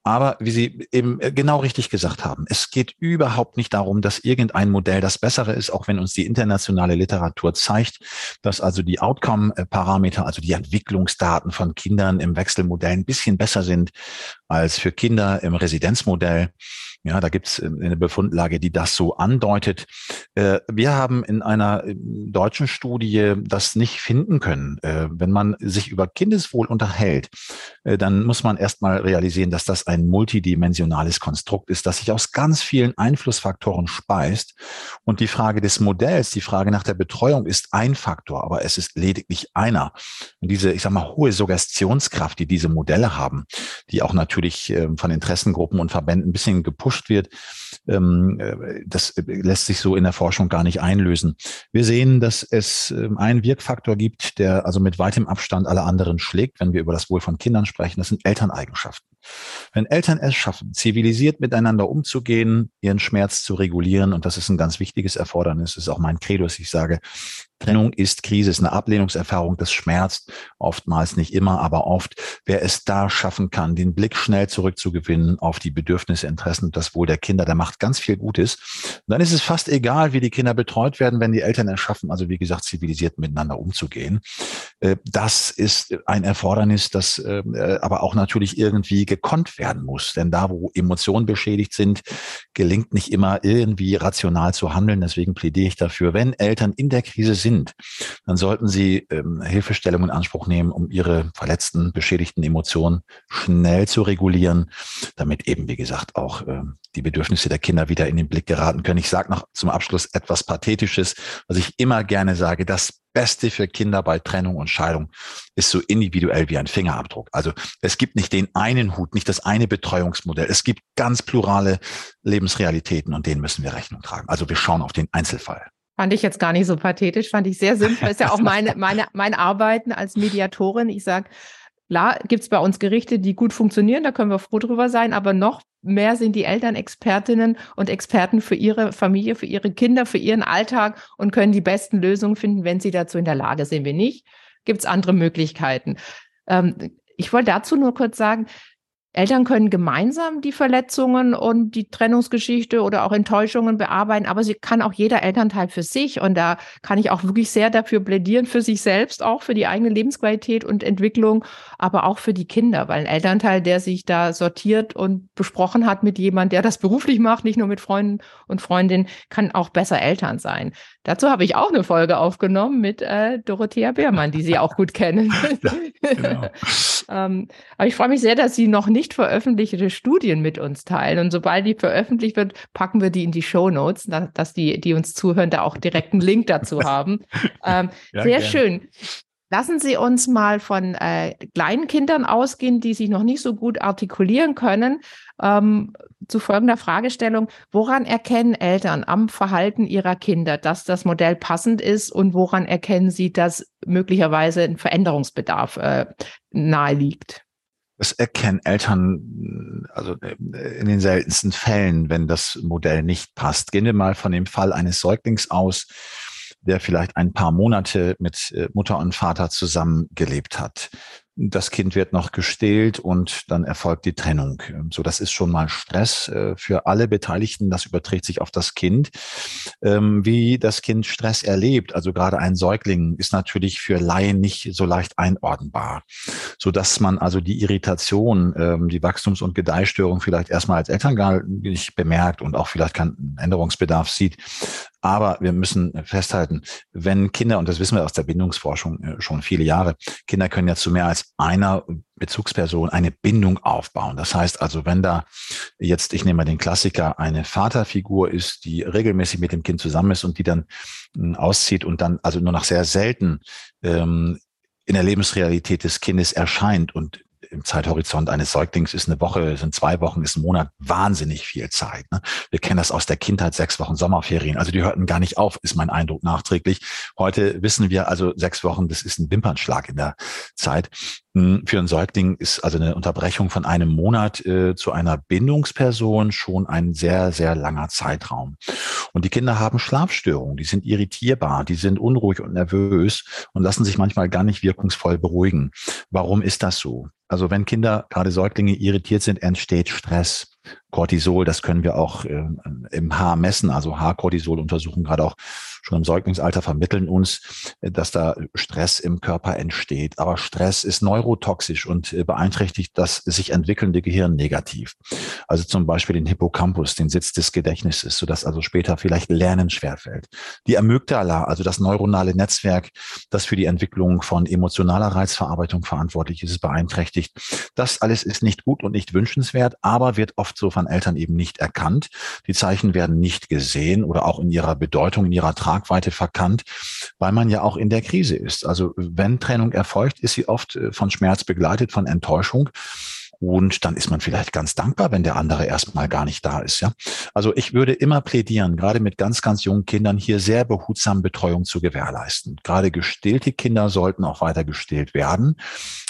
Aber wie Sie eben äh, genau richtig gesagt haben, es geht überhaupt nicht darum, dass irgendein Modell das bessere ist, auch wenn uns die internationale Literatur zeigt, dass also die Outcome-Parameter, also die Entwicklungsdaten von Kindern im Wechselmodell ein bisschen besser sind als für Kinder im Residenzmodell. Ja, da gibt es äh, eine Befundlage, die das so andeutet. Äh, wir haben in einer äh, deutschen Studie das nicht finden können. Wenn man sich über Kindeswohl unterhält, dann muss man erstmal realisieren, dass das ein multidimensionales Konstrukt ist, das sich aus ganz vielen Einflussfaktoren speist. Und die Frage des Modells, die Frage nach der Betreuung ist ein Faktor, aber es ist lediglich einer. Und diese, ich sag mal, hohe Suggestionskraft, die diese Modelle haben, die auch natürlich von Interessengruppen und Verbänden ein bisschen gepusht gepusht wird, ähm, äh, das lässt sich so in der Forschung gar nicht einlösen. Wir sehen, dass es ähm, einen Wirkfaktor gibt, der also mit weitem Abstand alle anderen schlägt, wenn wir über das Wohl von Kindern sprechen. Das sind Elterneigenschaften. Wenn Eltern es schaffen, zivilisiert miteinander umzugehen, ihren Schmerz zu regulieren, und das ist ein ganz wichtiges Erfordernis, ist auch mein Credo, dass ich sage, Trennung ist Krise, ist eine Ablehnungserfahrung, das schmerzt oftmals nicht immer, aber oft. Wer es da schaffen kann, den Blick schnell zurückzugewinnen auf die Bedürfnisse, Interessen das Wohl der Kinder, der macht ganz viel Gutes. Und dann ist es fast egal, wie die Kinder betreut werden, wenn die Eltern es schaffen, also wie gesagt, zivilisiert miteinander umzugehen. Äh, das ist ein Erfordernis, das äh, aber auch natürlich irgendwie gekonnt werden muss. Denn da, wo Emotionen beschädigt sind, gelingt nicht immer irgendwie rational zu handeln. Deswegen plädiere ich dafür, wenn Eltern in der Krise sind, dann sollten sie ähm, Hilfestellung in Anspruch nehmen, um ihre verletzten, beschädigten Emotionen schnell zu regulieren, damit eben, wie gesagt, auch ähm, die Bedürfnisse der Kinder wieder in den Blick geraten können. Ich sage noch zum Abschluss etwas Pathetisches, was ich immer gerne sage. Das Beste für Kinder bei Trennung und Scheidung ist so individuell wie ein Fingerabdruck. Also es gibt nicht den einen Hut, nicht das eine Betreuungsmodell. Es gibt ganz plurale Lebensrealitäten und denen müssen wir Rechnung tragen. Also wir schauen auf den Einzelfall. Fand ich jetzt gar nicht so pathetisch, fand ich sehr simpel. ist ja auch (laughs) meine, meine, mein Arbeiten als Mediatorin. Ich sage, klar gibt es bei uns Gerichte, die gut funktionieren, da können wir froh drüber sein, aber noch mehr sind die Eltern Expertinnen und Experten für ihre Familie, für ihre Kinder, für ihren Alltag und können die besten Lösungen finden, wenn sie dazu in der Lage sind. Wenn nicht, gibt es andere Möglichkeiten. Ähm, ich wollte dazu nur kurz sagen, Eltern können gemeinsam die Verletzungen und die Trennungsgeschichte oder auch Enttäuschungen bearbeiten, aber sie kann auch jeder Elternteil für sich. Und da kann ich auch wirklich sehr dafür plädieren, für sich selbst, auch für die eigene Lebensqualität und Entwicklung, aber auch für die Kinder, weil ein Elternteil, der sich da sortiert und besprochen hat mit jemand, der das (laughs) beruflich macht, nicht nur mit Freunden und Freundinnen, kann auch besser Eltern sein. Dazu habe ich auch eine Folge aufgenommen mit äh, Dorothea Beermann, die Sie auch gut kennen. (laughs) Ja, genau. (laughs) ähm, aber ich freue mich sehr, dass Sie noch nicht nicht veröffentlichte Studien mit uns teilen. Und sobald die veröffentlicht wird, packen wir die in die Show Notes, dass die, die uns zuhören, da auch direkt einen Link dazu (laughs) haben. Ähm, ja, sehr gern. schön. Lassen Sie uns mal von äh, kleinen Kindern ausgehen, die sich noch nicht so gut artikulieren können. Ähm, zu folgender Fragestellung. Woran erkennen Eltern am Verhalten ihrer Kinder, dass das Modell passend ist und woran erkennen sie, dass möglicherweise ein Veränderungsbedarf äh, nahe liegt? Das erkennen Eltern also in den seltensten Fällen, wenn das Modell nicht passt. Gehen wir mal von dem Fall eines Säuglings aus, der vielleicht ein paar Monate mit äh, Mutter und Vater zusammengelebt hat das Kind wird noch gestillt und dann erfolgt die Trennung. So, das ist schon mal Stress äh, für alle Beteiligten. Das überträgt sich auf das Kind. Ähm, wie das Kind Stress erlebt, also gerade ein Säugling, ist natürlich für Laien nicht so leicht einordnbar, so dass man also die Irritation, ähm, die Wachstums- und Gedeihstörung vielleicht erstmal als Eltern gar nicht bemerkt und auch vielleicht keinen Änderungsbedarf sieht. Aber wir müssen festhalten, wenn Kinder, und das wissen wir aus der Bindungsforschung äh, schon viele Jahre, Kinder können ja zu mehr als einer Bezugsperson eine Bindung aufbauen. Das heißt also, wenn da jetzt, ich nehme mal den Klassiker, eine Vaterfigur ist, die regelmäßig mit dem Kind zusammen ist und die dann hm, auszieht und dann also nur noch sehr selten ähm, in der Lebensrealität des Kindes erscheint und im Zeithorizont eines Säuglings ist eine Woche, sind zwei Wochen, ist ein Monat wahnsinnig viel Zeit. Ne? Wir kennen das aus der Kindheit, sechs Wochen Sommerferien. Also die hörten gar nicht auf, ist mein Eindruck nachträglich. Heute wissen wir also sechs Wochen, das ist ein Wimpernschlag in der Zeit. Hm, für einen Säugling ist also eine Unterbrechung von einem Monat äh, zu einer Bindungsperson schon ein sehr, sehr langer Zeitraum. Und die Kinder haben Schlafstörungen, die sind irritierbar, die sind unruhig und nervös und lassen sich manchmal gar nicht wirkungsvoll beruhigen. Warum ist das so? Also wenn Kinder, gerade Säuglinge, irritiert sind, entsteht Stress. Cortisol, das können wir auch äh, im Haar messen, also Haarcortisol untersuchen gerade auch schon im Säuglingsalter vermitteln uns, äh, dass da Stress im Körper entsteht. Aber Stress ist neurotoxisch und äh, beeinträchtigt das sich entwickelnde Gehirn negativ. Also zum Beispiel den Hippocampus, den Sitz des Gedächtnisses, sodass also später vielleicht Lernen schwerfällt. Die Amygdala, also das neuronale Netzwerk, das für die Entwicklung von emotionaler Reizverarbeitung verantwortlich ist, ist beeinträchtigt. Das alles ist nicht gut und nicht wünschenswert, aber wird oft so von Eltern eben nicht erkannt. Die Zeichen werden nicht gesehen oder auch in ihrer Bedeutung, in ihrer Tragweite Tragweite verkannt, weil man ja auch in der Krise ist. Also wenn Trennung erfolgt, ist sie oft äh, von Schmerz begleitet, von Enttäuschung. Und dann ist man vielleicht ganz dankbar, wenn der andere erstmal gar nicht da ist. Ja, also ich würde immer plädieren, gerade mit ganz, ganz jungen Kindern hier sehr behutsam Betreuung zu gewährleisten. Gerade gestillte Kinder sollten auch weiter gestillt werden.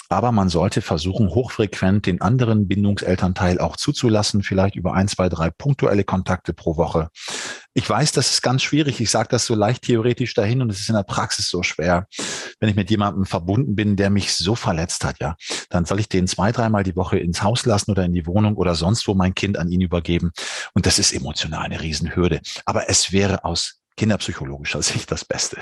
Aber man sollte versuchen, hochfrequent den anderen Bindungselternteil auch zuzulassen, vielleicht über ein, zwei, drei punktuelle Kontakte pro Woche. Ich weiß, das ist ganz schwierig. Ich sage das so leicht theoretisch dahin und es ist in der Praxis so schwer. Wenn ich mit jemandem verbunden bin, der mich so verletzt hat, ja, dann soll ich den zwei, dreimal die Woche ins Haus lassen oder in die Wohnung oder sonst wo mein Kind an ihn übergeben. Und das ist emotional eine Riesenhürde. Aber es wäre aus kinderpsychologischer Sicht das Beste.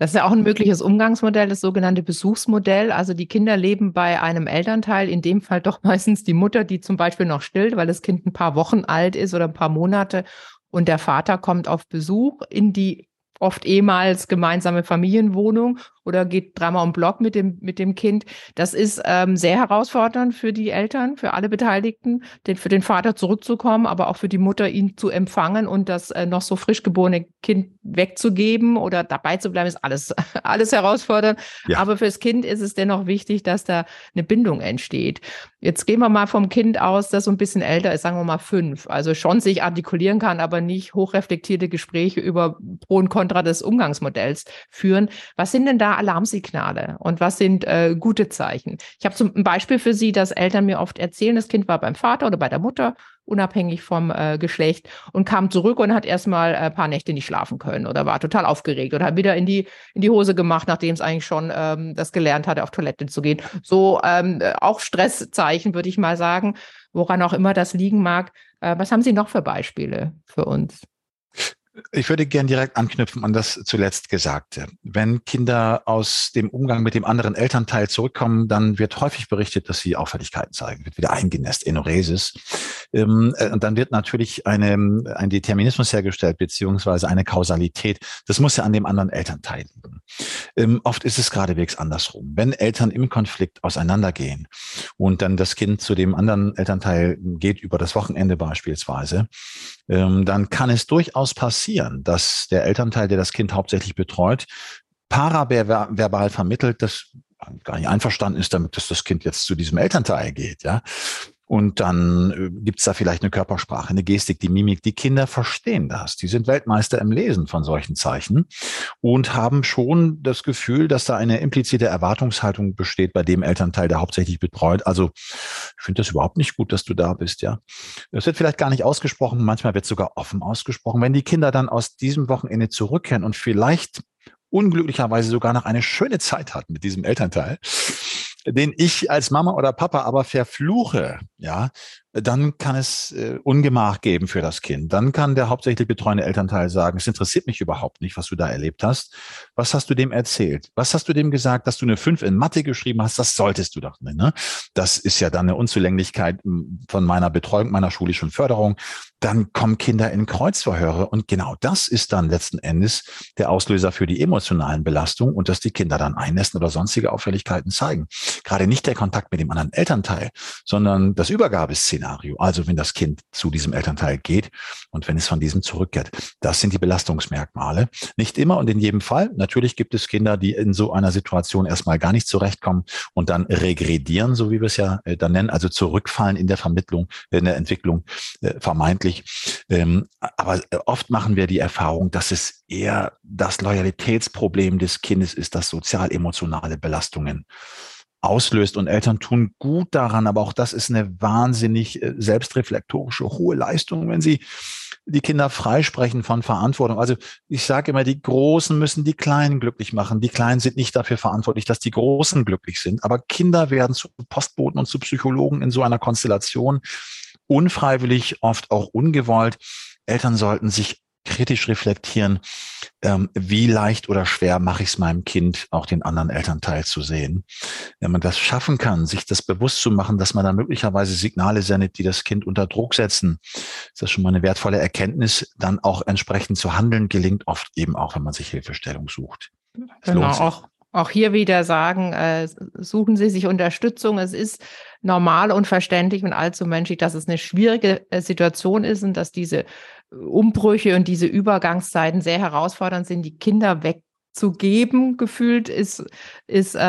Das ist ja auch ein mögliches Umgangsmodell, das sogenannte Besuchsmodell. Also die Kinder leben bei einem Elternteil, in dem Fall doch (laughs) meistens die Mutter, die zum Beispiel noch stillt, weil das Kind ein paar Wochen alt ist oder ein paar Monate. Und der Vater kommt auf Besuch in die oft ehemals gemeinsame Familienwohnung oder geht dreimal um Block mit dem, mit dem Kind. Das ist ähm, sehr herausfordernd für die Eltern, für alle Beteiligten, den, für den Vater zurückzukommen, aber auch für die Mutter, ihn zu empfangen und das äh, noch so frisch geborene Kind wegzugeben oder dabei zu bleiben, ist alles, (laughs) alles herausfordernd. Ja. Aber fürs Kind ist es dennoch wichtig, dass da eine Bindung entsteht. Jetzt gehen wir mal vom Kind aus, das so ein bisschen älter ist, sagen wir mal fünf, also schon sich artikulieren kann, aber nicht hochreflektierte Gespräche über Pro und Contra des Umgangsmodells führen. Was sind denn da Alarmsignale und was sind äh, gute Zeichen? Ich habe zum Beispiel für Sie, dass Eltern mir oft erzählen, das Kind war beim Vater oder bei der Mutter, unabhängig vom äh, Geschlecht, und kam zurück und hat erstmal ein paar Nächte nicht schlafen können oder war total aufgeregt oder hat wieder in die, in die Hose gemacht, nachdem es eigentlich schon ähm, das gelernt hatte, auf Toilette zu gehen. So ähm, auch Stresszeichen, würde ich mal sagen, woran auch immer das liegen mag. Äh, was haben Sie noch für Beispiele für uns? Ich würde gern direkt anknüpfen an das zuletzt Gesagte. Wenn Kinder aus dem Umgang mit dem anderen Elternteil zurückkommen, dann wird häufig berichtet, dass sie Auffälligkeiten zeigen, wird wieder eingenässt, Enoresis. Ähm, äh, und dann wird natürlich eine, ein Determinismus hergestellt, beziehungsweise eine Kausalität. Das muss ja an dem anderen Elternteil liegen. Ähm, oft ist es geradewegs andersrum. Wenn Eltern im Konflikt auseinandergehen und dann das Kind zu dem anderen Elternteil geht über das Wochenende beispielsweise, ähm, dann kann es durchaus passieren, dass der Elternteil, der das Kind hauptsächlich betreut, paraverbal vermittelt, dass gar nicht einverstanden ist damit, dass das Kind jetzt zu diesem Elternteil geht, ja. Und dann äh, gibt's da vielleicht eine Körpersprache, eine Gestik, die Mimik. Die Kinder verstehen das. Die sind Weltmeister im Lesen von solchen Zeichen und haben schon das Gefühl, dass da eine implizite Erwartungshaltung besteht bei dem Elternteil, der hauptsächlich betreut. Also ich finde das überhaupt nicht gut, dass du da bist, ja. Das wird vielleicht gar nicht ausgesprochen, manchmal wird sogar offen ausgesprochen. Wenn die Kinder dann aus diesem Wochenende zurückkehren und vielleicht unglücklicherweise sogar noch eine schöne Zeit hatten mit diesem Elternteil, den ich als Mama oder Papa aber verfluche, ja, dann kann es äh, Ungemach geben für das Kind. Dann kann der hauptsächlich betreuende Elternteil sagen, es interessiert mich überhaupt nicht, was du da erlebt hast. Was hast du dem erzählt? Was hast du dem gesagt, dass du eine 5 in Mathe geschrieben hast? Das solltest du doch nicht. Ne? Das ist ja dann eine Unzulänglichkeit hm, von meiner Betreuung, meiner schulischen Förderung. Dann kommen Kinder in Kreuzverhöre und genau das ist dann letzten Endes der Auslöser für die emotionalen Belastungen und dass die Kinder dann einnässen oder sonstige Auffälligkeiten zeigen. Gerade nicht der Kontakt mit dem anderen Elternteil, sondern das Übergabeszene Trennungsszenario. Also wenn das Kind zu diesem Elternteil geht und wenn es von diesem zurückkehrt. Das sind die Belastungsmerkmale. Nicht immer und in jedem Fall. Natürlich gibt es Kinder, die in so einer Situation erstmal gar nicht zurechtkommen und dann regredieren, so wie wir es ja äh, dann nennen, also zurückfallen in der Vermittlung, in der Entwicklung äh, vermeintlich. Ähm, aber äh, oft machen wir die Erfahrung, dass es eher das Loyalitätsproblem des Kindes ist, das sozial-emotionale Belastungen auslöst und Eltern tun gut daran, aber auch das ist eine wahnsinnig äh, selbstreflektorische hohe Leistung, wenn sie die Kinder freisprechen von Verantwortung. Also ich sage immer, die Großen müssen die Kleinen glücklich machen. Die Kleinen sind nicht dafür verantwortlich, dass die Großen glücklich sind. Aber Kinder werden zu Postboten und zu Psychologen in so einer Konstellation unfreiwillig, oft auch ungewollt. Eltern sollten sich kritisch reflektieren, ähm, wie leicht oder schwer mache ich es meinem Kind, auch den anderen Elternteil zu sehen. Wenn man das schaffen kann, sich das bewusst zu machen, dass man da möglicherweise Signale sendet, die das Kind unter Druck setzen, ist das schon mal eine wertvolle Erkenntnis. Dann auch entsprechend zu handeln gelingt oft eben auch, wenn man sich Hilfestellung sucht. Genau, auch, auch hier wieder sagen, äh, suchen Sie sich Unterstützung. Es ist normal und verständlich und allzu menschlich, dass es eine schwierige äh, Situation ist und dass diese Umbrüche und diese Übergangszeiten sehr herausfordernd sind, die Kinder wegzugeben, gefühlt, ist, ist äh,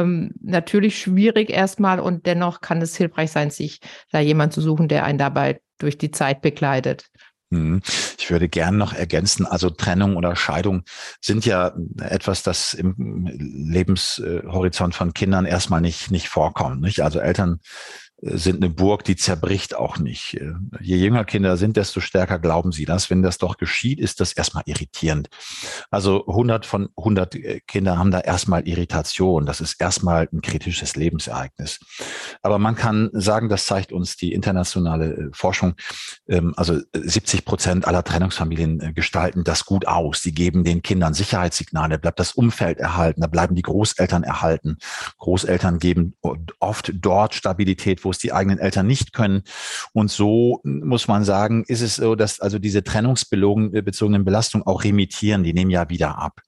ähm, natürlich schwierig erstmal und dennoch kann es hilfreich sein, sich da jemand zu suchen, der einen dabei durch die Zeit begleitet. Mhm. Ich würde gern noch ergänzen, also Trennung oder Scheidung sind ja etwas, das im Lebenshorizont von Kindern erstmal nicht, nicht vorkommt. Nicht? Also Eltern sind eine Burg, die zerbricht auch nicht. Je jünger Kinder sind, desto stärker glauben sie das. Wenn das doch geschieht, ist das erstmal irritierend. Also 100 von 100 Kinder haben da erstmal Irritation. Das ist erstmal ein kritisches Lebensereignis. Aber man kann sagen, das zeigt uns die internationale äh, Forschung. Ähm, also 70 Prozent aller Trennungsfamilien äh, gestalten das gut aus. Die geben den Kindern Sicherheitssignale, bleibt das Umfeld erhalten, da bleiben die Großeltern erhalten. Großeltern geben oft dort Stabilität, wo es die eigenen Eltern nicht können. Und so muss man sagen, ist es so, dass also diese trennungsbezogenen Belastungen auch remittieren, die nehmen ja wieder ab.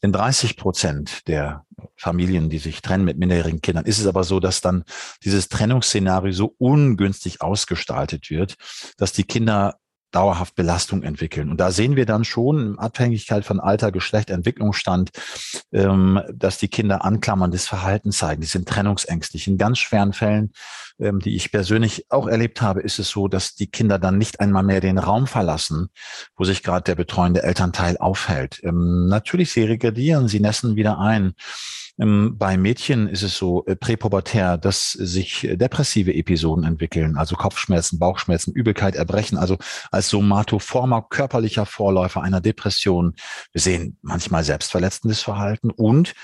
In 30 Prozent der Familien, die sich trennen mit minderjährigen Kindern, ist es aber so, dass dann dieses Trennungsszenario so ungünstig ausgestaltet wird, dass die Kinder dauerhaft Belastung entwickeln. Und da sehen wir dann schon in Abhängigkeit von Alter, Geschlecht, Entwicklungsstand, ähm, dass die Kinder anklammerndes Verhalten zeigen. Die sind trennungsängstlich. In ganz schweren Fällen, ähm, die ich persönlich auch erlebt habe, ist es so, dass die Kinder dann nicht einmal mehr den Raum verlassen, wo sich gerade der betreuende Elternteil aufhält. Ähm, natürlich, sie regredieren, sie nässen wieder ein. Ähm, bei Mädchen ist es so äh, präpubertär, dass sich depressive Episoden entwickeln, also Kopfschmerzen, Bauchschmerzen, Übelkeit, Erbrechen, also als somatoformer körperlicher Vorläufer einer Depression. Wir sehen manchmal selbstverletzendes Verhalten und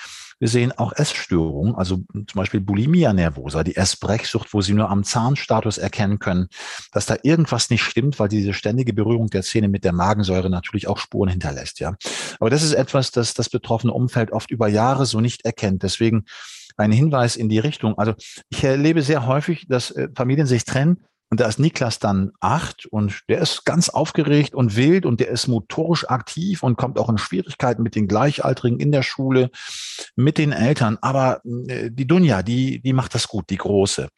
wir sehen auch Essstörungen, also zum Beispiel Bulimia nervosa, die Essbrechsucht, wo Sie nur am Zahnstatus erkennen können, dass da irgendwas nicht stimmt, weil diese ständige Berührung der Zähne mit der Magensäure natürlich auch Spuren hinterlässt, ja. Aber das ist etwas, das das betroffene Umfeld oft über Jahre so nicht erkennt. Deswegen ein Hinweis in die Richtung. Also ich erlebe sehr häufig, dass äh, Familien sich trennen, und da ist Niklas dann acht und der ist ganz aufgeregt und wild und der ist motorisch aktiv und kommt auch in Schwierigkeiten mit den Gleichaltrigen in der Schule, mit den Eltern. Aber äh, die Dunja, die, die macht das gut, die Große.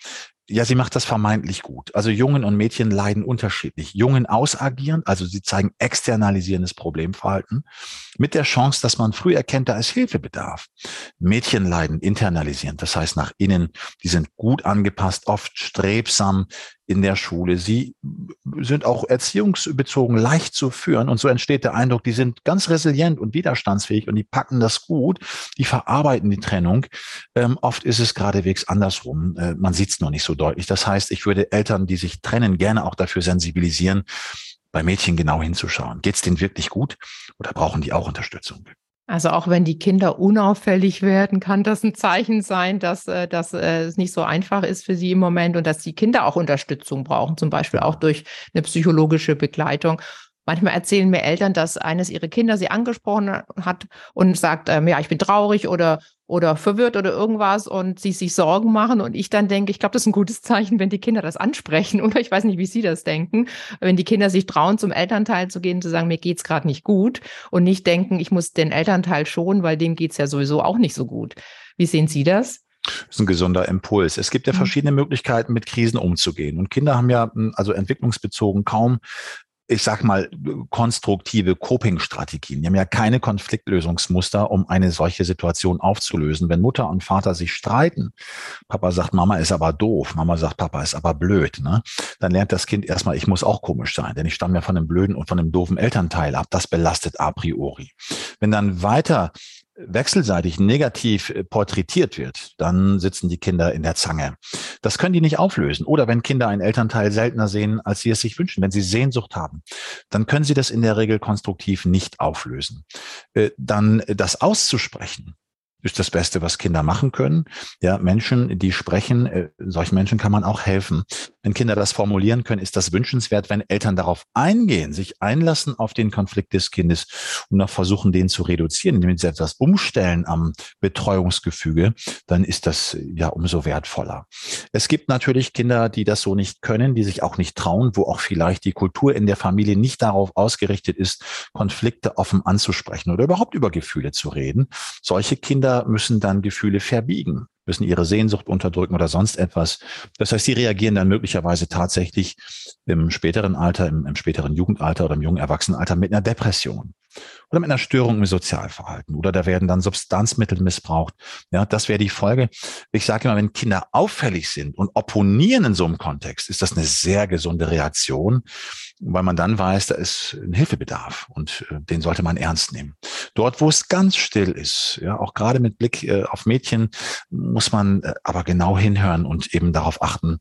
Ja, sie macht das vermeintlich gut. Also Jungen und Mädchen leiden unterschiedlich. Jungen ausagierend, also sie zeigen externalisierendes Problemverhalten mit der Chance, dass man früh erkennt, da ist Hilfebedarf. Mädchen leiden internalisierend, das heißt nach innen, die sind gut angepasst, oft strebsam, in der Schule. Sie sind auch erziehungsbezogen leicht zu führen und so entsteht der Eindruck, die sind ganz resilient und widerstandsfähig und die packen das gut, die verarbeiten die Trennung. Ähm, oft ist es geradewegs andersrum. Äh, man sieht es noch nicht so deutlich. Das heißt, ich würde Eltern, die sich trennen, gerne auch dafür sensibilisieren, bei Mädchen genau hinzuschauen. Geht es denen wirklich gut oder brauchen die auch Unterstützung? Also auch wenn die Kinder unauffällig werden, kann das ein Zeichen sein, dass, äh, dass äh, es nicht so einfach ist für sie im Moment und dass die Kinder auch Unterstützung brauchen, zum Beispiel auch durch eine psychologische Begleitung. Manchmal erzählen mir Eltern, dass eines ihrer Kinder sie angesprochen hat und sagt, ähm, ja, ich bin traurig oder, oder verwirrt oder irgendwas und sie sich Sorgen machen. Und ich dann denke, ich glaube, das ist ein gutes Zeichen, wenn die Kinder das ansprechen. (laughs) Oder ich weiß nicht, wie Sie das denken. Wenn die Kinder sich trauen, zum Elternteil zu gehen, zu sagen, mir geht's gerade nicht gut und nicht denken, ich muss den Elternteil schonen, weil dem geht's ja sowieso auch nicht so gut. Wie sehen Sie das? Das ist ein gesunder Impuls. Es gibt ja mhm. verschiedene Möglichkeiten, mit Krisen umzugehen. Und Kinder haben ja hm, also entwicklungsbezogen kaum ich sag mal, konstruktive Coping-Strategien. Die haben ja keine Konfliktlösungsmuster, um eine solche Situation aufzulösen. Wenn Mutter und Vater sich streiten, Papa sagt, Mama ist aber doof, Mama sagt, Papa ist aber blöd, ne? dann lernt das Kind erstmal, ich muss auch komisch sein, denn ich stamme ja von einem blöden und von einem doofen Elternteil ab. Das belastet a priori. Wenn dann weiter wechselseitig negativ äh, porträtiert wird, dann sitzen die Kinder in der Zange. Das können die nicht auflösen. Oder wenn Kinder einen Elternteil seltener sehen, als sie es sich wünschen, wenn sie Sehnsucht haben, dann können sie das in der Regel konstruktiv nicht auflösen. Äh, dann das auszusprechen, ist das Beste, was Kinder machen können. Ja, Menschen, die sprechen, äh, solchen Menschen kann man auch helfen. Wenn Kinder das formulieren können, ist das wünschenswert, wenn Eltern darauf eingehen, sich einlassen auf den Konflikt des Kindes und noch versuchen, den zu reduzieren, indem sie etwas umstellen am Betreuungsgefüge, dann ist das ja umso wertvoller. Es gibt natürlich Kinder, die das so nicht können, die sich auch nicht trauen, wo auch vielleicht die Kultur in der Familie nicht darauf ausgerichtet ist, Konflikte offen anzusprechen oder überhaupt über Gefühle zu reden. Solche Kinder Kinder müssen dann Gefühle verbiegen, müssen ihre Sehnsucht unterdrücken oder sonst etwas. Das heißt, sie reagieren dann möglicherweise tatsächlich im späteren Alter, im, im späteren Jugendalter oder im jungen Erwachsenenalter mit einer Depression oder mit einer Störung im Sozialverhalten oder da werden dann Substanzmittel missbraucht. Ja, das wäre die Folge. Ich sage immer, wenn Kinder auffällig sind und opponieren in so einem Kontext, ist das eine sehr gesunde Reaktion, weil man dann weiß, da ist ein Hilfebedarf und äh, den sollte man ernst nehmen. Dort, wo es ganz still ist, ja, auch gerade mit Blick äh, auf Mädchen, muss man äh, aber genau hinhören und eben darauf achten,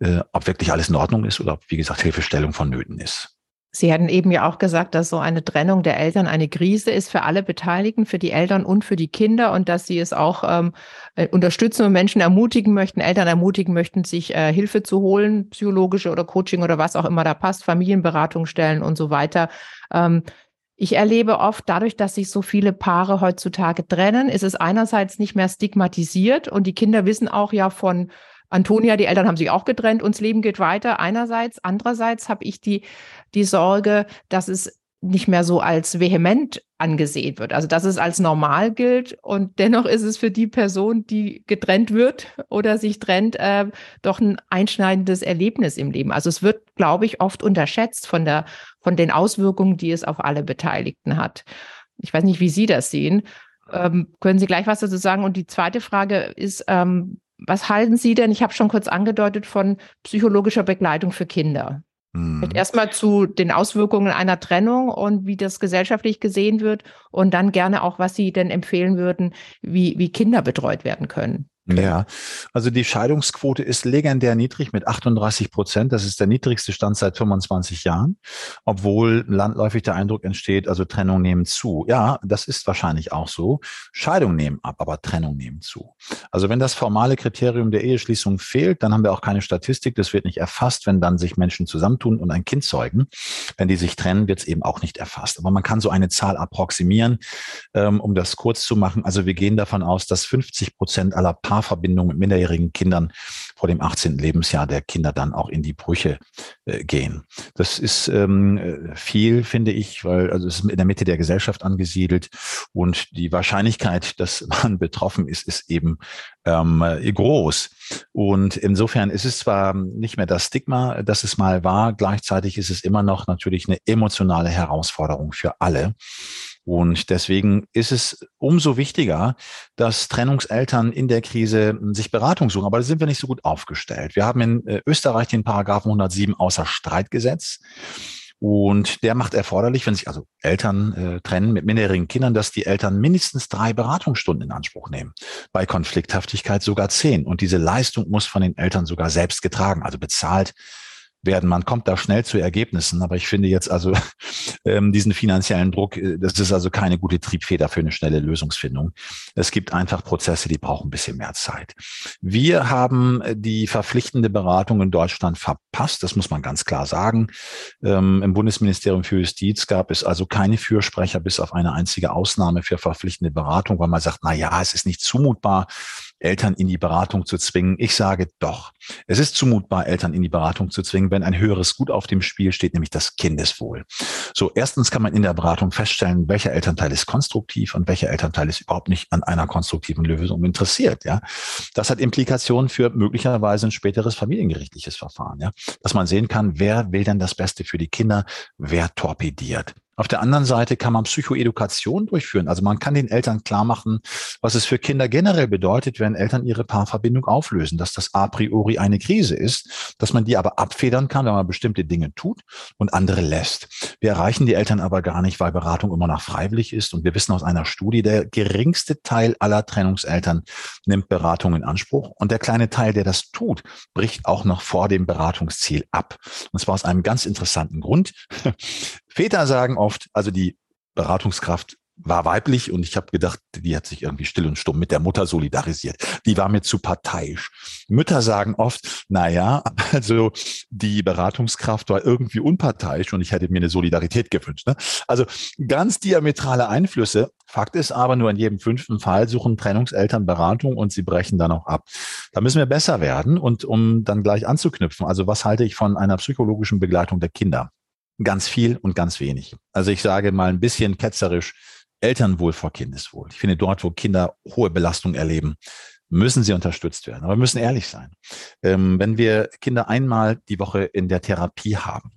äh, ob wirklich alles in Ordnung ist oder ob, wie gesagt, Hilfestellung vonnöten ist. Sie hatten eben ja auch gesagt, dass so eine Trennung der Eltern eine Krise ist für alle Beteiligten, für die Eltern und für die Kinder und dass Sie es auch ähm, äh, unterstützen und Menschen ermutigen möchten, Eltern ermutigen möchten, sich äh, Hilfe zu holen, psychologische oder Coaching oder was auch immer da passt, Familienberatung stellen und so weiter. Ähm, ich erlebe oft dadurch, dass sich so viele Paare heutzutage trennen, ist es einerseits nicht mehr stigmatisiert und die Kinder wissen auch ja von Antonia, die Eltern haben sich auch getrennt und das Leben geht weiter einerseits. Andererseits habe ich die, die Sorge, dass es nicht mehr so als vehement angesehen wird. Also dass es als normal gilt und dennoch ist es für die Person, die getrennt wird oder sich trennt, äh, doch ein einschneidendes Erlebnis im Leben. Also es wird, glaube ich, oft unterschätzt von der von den Auswirkungen, die es auf alle Beteiligten hat. Ich weiß nicht, wie Sie das sehen. Ähm, können Sie gleich was dazu sagen? Und die zweite Frage ist, ähm, was halten Sie denn, ich habe schon kurz angedeutet, von psychologischer Begleitung für Kinder? Mhm. Erstmal zu den Auswirkungen einer Trennung und wie das gesellschaftlich gesehen wird und dann gerne auch, was Sie denn empfehlen würden, wie, wie Kinder betreut werden können. Ja, also die Scheidungsquote ist legendär niedrig mit 38 Prozent. Das ist der niedrigste Stand seit 25 Jahren, obwohl landläufig der Eindruck entsteht, also Trennung nehmen zu. Ja, das ist wahrscheinlich auch so. Scheidung nehmen ab, aber Trennung nehmen zu. Also wenn das formale Kriterium der Eheschließung fehlt, dann haben wir auch keine Statistik. Das wird nicht erfasst, wenn dann sich Menschen zusammentun und ein Kind zeugen. Wenn die sich trennen, wird es eben auch nicht erfasst. Aber man kann so eine Zahl approximieren, ähm, um das kurz zu machen. Also wir gehen davon aus, dass 50 Prozent aller Paare Paarverbindung mit minderjährigen Kindern vor dem 18. Lebensjahr der Kinder dann auch in die Brüche äh, gehen. Das ist ähm, äh, viel, finde ich, weil also es ist in der Mitte der Gesellschaft angesiedelt und die Wahrscheinlichkeit, dass man (laughs) betroffen ist, ist eben ähm, groß. Und insofern ist es zwar nicht mehr das Stigma, das es mal war, gleichzeitig ist es immer noch natürlich eine emotionale Herausforderung für alle. Und deswegen ist es umso wichtiger, dass Trennungseltern in der Krise sich Beratung suchen. Aber da sind wir nicht so gut aufgestellt. Wir haben in äh, Österreich den Paragraphen 107 außer Streitgesetz. Und der macht erforderlich, wenn sich also Eltern äh, trennen mit minderjährigen Kindern, dass die Eltern mindestens drei Beratungsstunden in Anspruch nehmen. Bei Konflikthaftigkeit sogar zehn. Und diese Leistung muss von den Eltern sogar selbst getragen, also bezahlt werden. Man kommt da schnell zu Ergebnissen, aber ich finde jetzt also (laughs) ähm, diesen finanziellen Druck, äh, das ist also keine gute Triebfeder für eine schnelle Lösungsfindung. Es gibt einfach Prozesse, die brauchen ein bisschen mehr Zeit. Wir haben äh, die verpflichtende Beratung in Deutschland verpasst, das muss man ganz klar sagen. Ähm, Im Bundesministerium für Justiz gab es also keine Fürsprecher bis auf eine einzige Ausnahme für verpflichtende Beratung, weil man sagt, na ja, es ist nicht zumutbar, Eltern in die Beratung zu zwingen. Ich sage doch, es ist zumutbar, Eltern in die Beratung zu zwingen, wenn ein höheres Gut auf dem Spiel steht, nämlich das Kindeswohl. So, erstens kann man in der Beratung feststellen, welcher Elternteil ist konstruktiv und welcher Elternteil ist überhaupt nicht an einer konstruktiven Lösung interessiert. Ja, das hat Implikationen für möglicherweise ein späteres familiengerichtliches Verfahren. Ja, dass man sehen kann, wer will denn das Beste für die Kinder, wer torpediert. Auf der anderen Seite kann man Psychoedukation durchführen. Also man kann den Eltern klar machen, was es für Kinder generell bedeutet, wenn Eltern ihre Paarverbindung auflösen, dass das a priori eine Krise ist, dass man die aber abfedern kann, wenn man bestimmte Dinge tut und andere lässt. Wir erreichen die Eltern aber gar nicht, weil Beratung immer noch freiwillig ist. Und wir wissen aus einer Studie, der geringste Teil aller Trennungseltern nimmt Beratung in Anspruch. Und der kleine Teil, der das tut, bricht auch noch vor dem Beratungsziel ab. Und zwar aus einem ganz interessanten Grund. Väter sagen oft, also die Beratungskraft war weiblich und ich habe gedacht, die hat sich irgendwie still und stumm mit der Mutter solidarisiert. Die war mir zu parteiisch. Mütter sagen oft, na ja, also die Beratungskraft war irgendwie unparteiisch und ich hätte mir eine Solidarität gewünscht. Ne? Also ganz diametrale Einflüsse. Fakt ist aber, nur in jedem fünften Fall suchen Trennungseltern Beratung und sie brechen dann auch ab. Da müssen wir besser werden und um dann gleich anzuknüpfen. Also was halte ich von einer psychologischen Begleitung der Kinder? Ganz viel und ganz wenig. Also ich sage mal ein bisschen ketzerisch, Elternwohl vor Kindeswohl. Ich finde, dort, wo Kinder hohe Belastung erleben, müssen sie unterstützt werden. Aber wir müssen ehrlich sein. Ähm, wenn wir Kinder einmal die Woche in der Therapie haben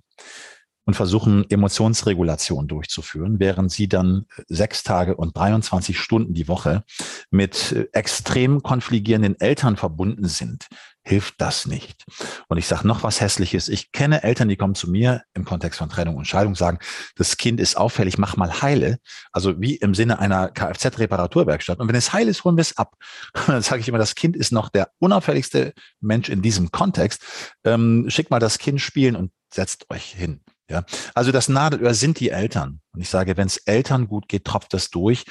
und versuchen, Emotionsregulation durchzuführen, während sie dann sechs Tage und 23 Stunden die Woche mit äh, extrem konfligierenden Eltern verbunden sind, hilft das nicht. Und ich sage noch was Hässliches. Ich kenne Eltern, die kommen zu mir im Kontext von Trennung und Scheidung, sagen, das Kind ist auffällig, mach mal heile. Also wie im Sinne einer Kfz-Reparaturwerkstatt. Und wenn es heil ist, holen wir es ab. (laughs) Dann sage ich immer, das Kind ist noch der unauffälligste Mensch in diesem Kontext. Ähm, schickt mal das Kind spielen und setzt euch hin. Ja, also das Nadelöhr sind die Eltern. Und ich sage, wenn es Eltern gut geht, tropft das durch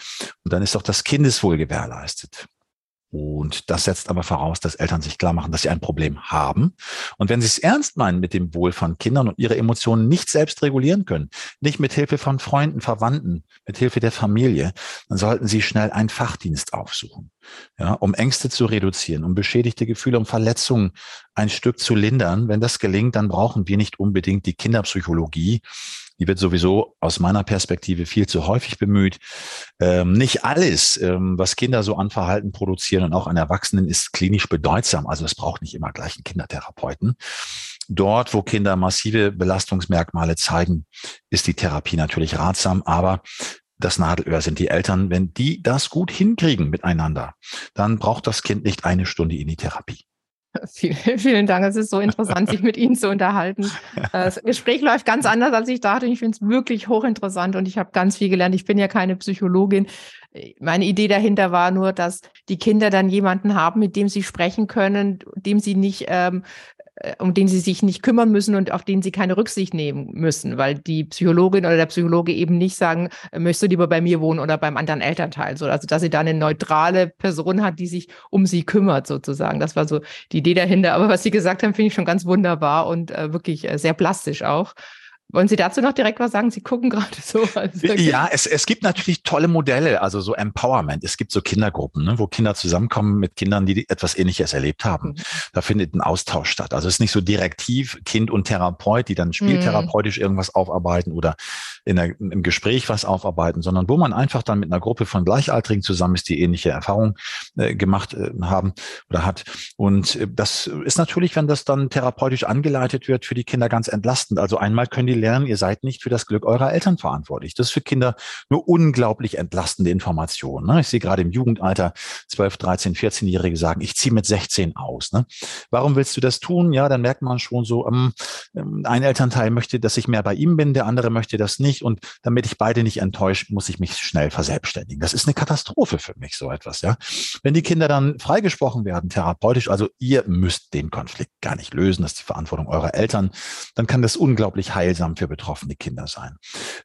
und dann ist auch das Kindeswohl gewährleistet. Und das setzt aber voraus, dass Eltern sich klar machen, dass sie ein Problem haben. Und wenn sie es ernst meinen mit dem Wohl von Kindern und ihre Emotionen nicht selbst regulieren können, nicht mit Hilfe von Freunden, Verwandten, mit Hilfe der Familie, dann sollten sie schnell einen Fachdienst aufsuchen, ja, um Ängste zu reduzieren, um beschädigte Gefühle, um Verletzungen ein Stück zu lindern. Wenn das gelingt, dann brauchen wir nicht unbedingt die Kinderpsychologie, die wird sowieso aus meiner Perspektive viel zu häufig bemüht. Ähm, nicht alles, ähm, was Kinder so an Verhalten produzieren und auch an Erwachsenen, ist klinisch bedeutsam. Also es braucht nicht immer gleich einen Kindertherapeuten. Dort, wo Kinder massive Belastungsmerkmale zeigen, ist die Therapie natürlich ratsam, aber das Nadelöhr sind die Eltern. Wenn die das gut hinkriegen miteinander, dann braucht das Kind nicht eine Stunde in die Therapie. (laughs) Vielen, vielen Dank. Es ist so interessant, sich mit Ihnen zu unterhalten. (laughs) Das Gespräch läuft ganz anders, als ich dachte. Ich finde es wirklich hochinteressant und ich habe ganz viel gelernt. Ich bin ja keine Psychologin. Meine Idee dahinter war nur, dass die Kinder dann jemanden haben, mit dem sie sprechen können, dem sie nicht ähm, äh, um den sie sich nicht kümmern müssen und auf den sie keine Rücksicht nehmen müssen, weil die Psychologin oder der Psychologe eben nicht sagen, äh, möchtest du lieber bei mir wohnen oder beim anderen Elternteil. So, also dass sie da eine neutrale Person hat, die sich um sie kümmert, sozusagen. Das war so die Idee dahinter. Aber was Sie gesagt haben, finde ich schon ganz wunderbar und äh, wirklich äh, sehr plastisch auch. Wollen Sie dazu noch direkt was sagen? Sie gucken gerade so. Also ja, es, es gibt natürlich tolle Modelle, also so Empowerment. Es gibt so Kindergruppen, ne, wo Kinder zusammenkommen mit Kindern, die etwas Ähnliches erlebt haben. Mhm. Da findet ein Austausch statt. Also es ist nicht so direktiv Kind und Therapeut, die dann spieltherapeutisch mhm. irgendwas aufarbeiten oder in der, im Gespräch was aufarbeiten, sondern wo man einfach dann mit einer Gruppe von Gleichaltrigen zusammen ist, die ähnliche Erfahrungen äh, gemacht äh, haben oder hat. Und äh, das ist natürlich, wenn das dann therapeutisch angeleitet wird, für die Kinder ganz entlastend. Also einmal können die lernen, ihr seid nicht für das Glück eurer Eltern verantwortlich. Das ist für Kinder eine unglaublich entlastende Information. Ne? Ich sehe gerade im Jugendalter 12, 13, 14-Jährige sagen, ich ziehe mit 16 aus. Ne? Warum willst du das tun? Ja, dann merkt man schon so, ähm, ähm, ein Elternteil möchte, dass ich mehr bei ihm bin, der andere möchte das nicht. Und damit ich beide nicht enttäusche, muss ich mich schnell verselbstständigen. Das ist eine Katastrophe für mich, so etwas. Ja, Wenn die Kinder dann freigesprochen werden, therapeutisch, also ihr müsst den Konflikt gar nicht lösen, das ist die Verantwortung eurer Eltern, dann kann das unglaublich heilsam für betroffene Kinder sein.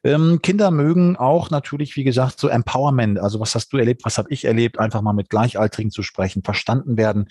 Ähm, Kinder mögen auch natürlich, wie gesagt, so Empowerment. Also was hast du erlebt, was habe ich erlebt? Einfach mal mit Gleichaltrigen zu sprechen, verstanden werden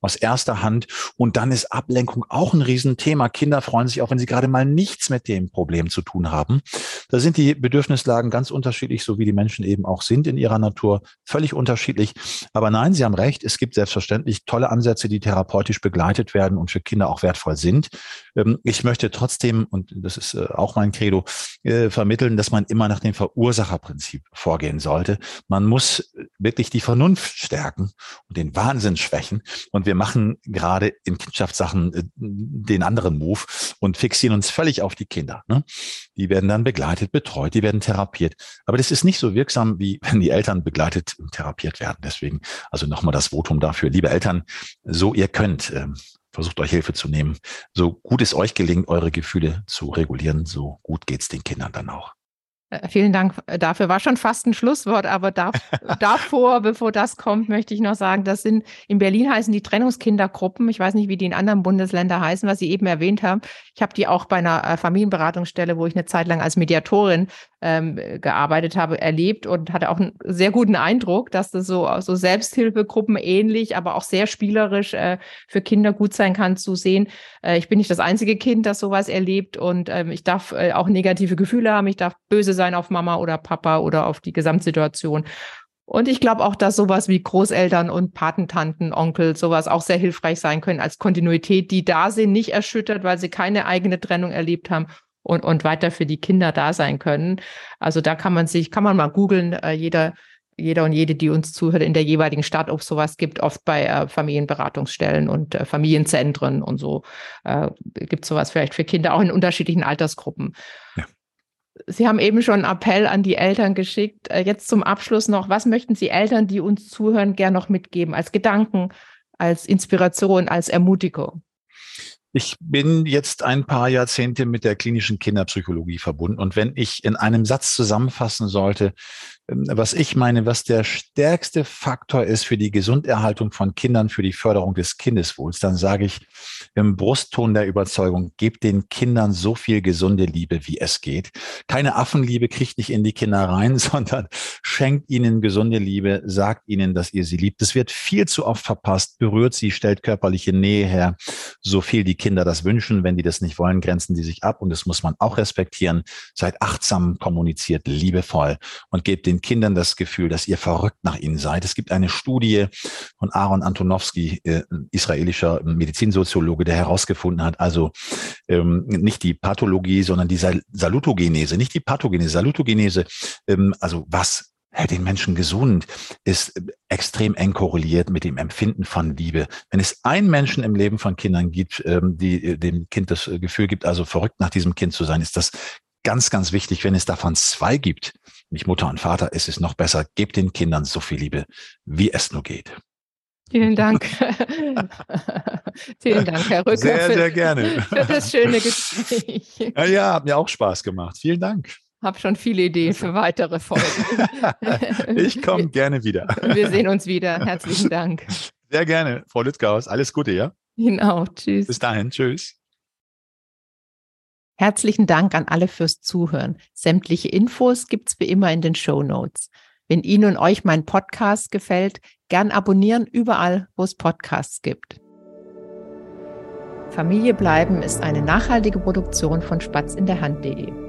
aus erster Hand. Und dann ist Ablenkung auch ein Riesenthema. Kinder freuen sich auch, wenn sie gerade mal nichts mit dem Problem zu tun haben. Da sind die Bedürfnislagen ganz unterschiedlich, so wie die Menschen eben auch sind in ihrer Natur, völlig unterschiedlich. Aber nein, Sie haben recht, es gibt selbstverständlich tolle Ansätze, die therapeutisch begleitet werden und für Kinder auch wertvoll sind. Ähm, ich möchte trotzdem, und das ist auch mein Credo, äh, vermitteln, dass man immer nach dem Verursacherprinzip vorgehen sollte. Man muss wirklich die Vernunft stärken und den Wahnsinn schwächen. Und wir machen gerade in Kindschaftssachen äh, den anderen Move und fixieren uns völlig auf die Kinder. Ne? Die werden dann begleitet, betreut, die werden therapiert. Aber das ist nicht so wirksam, wie wenn die Eltern begleitet und therapiert werden. Deswegen also nochmal das Votum dafür. Liebe Eltern, so ihr könnt, ähm, versucht euch Hilfe zu nehmen. So gut es euch gelingt, eure Gefühle zu regulieren, so gut geht's den Kindern dann auch. Äh, vielen Dank äh, dafür. War schon fast ein Schlusswort, aber da, (laughs) davor, bevor das kommt, möchte ich noch sagen, das sind in Berlin heißen die Trennungskindergruppen. Ich weiß nicht, wie die in anderen Bundesländern heißen, was Sie eben erwähnt haben. Ich habe die auch bei einer äh, Familienberatungsstelle, wo ich eine Zeit lang als Mediatorin ähm, gearbeitet habe, erlebt und hatte auch einen sehr guten Eindruck, dass das so, so Selbsthilfegruppen ähnlich, aber auch sehr spielerisch äh, für Kinder gut sein kann zu sehen. Äh, ich bin nicht das einzige Kind, das sowas erlebt und ähm, ich darf äh, auch negative Gefühle haben. Ich darf böse sein auf Mama oder Papa oder auf die Gesamtsituation. Und ich glaube auch, dass sowas wie Großeltern und Patentanten, Onkel, sowas auch sehr hilfreich sein können als Kontinuität, die da sind, nicht erschüttert, weil sie keine eigene Trennung erlebt haben und, und weiter für die Kinder da sein können. Also da kann man sich, kann man mal googeln, äh, jeder, jeder und jede, die uns zuhört, in der jeweiligen Stadt, ob sowas gibt, oft bei äh, Familienberatungsstellen und äh, Familienzentren und so. Äh, gibt sowas vielleicht für Kinder auch in unterschiedlichen Altersgruppen. Sie haben eben schon einen Appell an die Eltern geschickt. Äh, jetzt zum Abschluss noch, was möchten Sie Eltern, die uns zuhören, gern noch mitgeben als Gedanken, als Inspiration, als Ermutigung? Ich bin jetzt ein paar Jahrzehnte mit der klinischen Kinderpsychologie verbunden. Und wenn ich in einem Satz zusammenfassen sollte, was ich meine, was der stärkste Faktor ist für die Gesunderhaltung von Kindern, für die Förderung des Kindeswohls, dann sage ich im Brustton der Überzeugung, gebt den Kindern so viel gesunde Liebe, wie es geht. Keine Affenliebe kriegt nicht in die Kinder rein, (laughs) sondern schenkt ihnen gesunde Liebe, sagt ihnen, dass ihr sie liebt. Das wird viel zu oft verpasst, berührt sie, stellt körperliche Nähe her, so viel die Kinder das wünschen. Wenn die das nicht wollen, grenzen die sich ab und das muss man auch respektieren. Seid achtsam, kommuniziert liebevoll und gebt den Kindern das Gefühl, dass ihr verrückt nach ihnen seid. Es gibt eine Studie von Aaron Antonowski, äh, israelischer Medizinsoziologe, der herausgefunden hat, also ähm, nicht die Pathologie, sondern die Sal Salutogenese, nicht die Pathogenese, Salutogenese, ähm, also was hält den Menschen gesund, ist extrem eng korreliert mit dem Empfinden von Liebe. Wenn es einen Menschen im Leben von Kindern gibt, ähm, die äh, dem Kind das äh, Gefühl gibt, also verrückt nach diesem Kind zu sein, ist das ganz, ganz wichtig. Wenn es davon zwei gibt, nicht Mutter und Vater, ist es noch besser. Gebt den Kindern so viel Liebe, wie es nur geht. Vielen Dank. (laughs) Vielen Dank, Herr Rücker. Sehr, sehr gerne. Für das schöne Gespräch. Ja, ja, hat mir auch Spaß gemacht. Vielen Dank. Habe schon viele Ideen für weitere Folgen. (laughs) ich komme gerne wieder. Wir sehen uns wieder. Herzlichen Dank. Sehr gerne, Frau Lützgaus. Alles Gute, ja? Ihnen auch. Tschüss. Bis dahin. Tschüss. Herzlichen Dank an alle fürs Zuhören. Sämtliche Infos gibt's wie immer in den Show Notes. Wenn Ihnen und euch mein Podcast gefällt, gern abonnieren überall, wo es Podcasts gibt. Familie bleiben ist eine nachhaltige Produktion von spatzinderhand.de.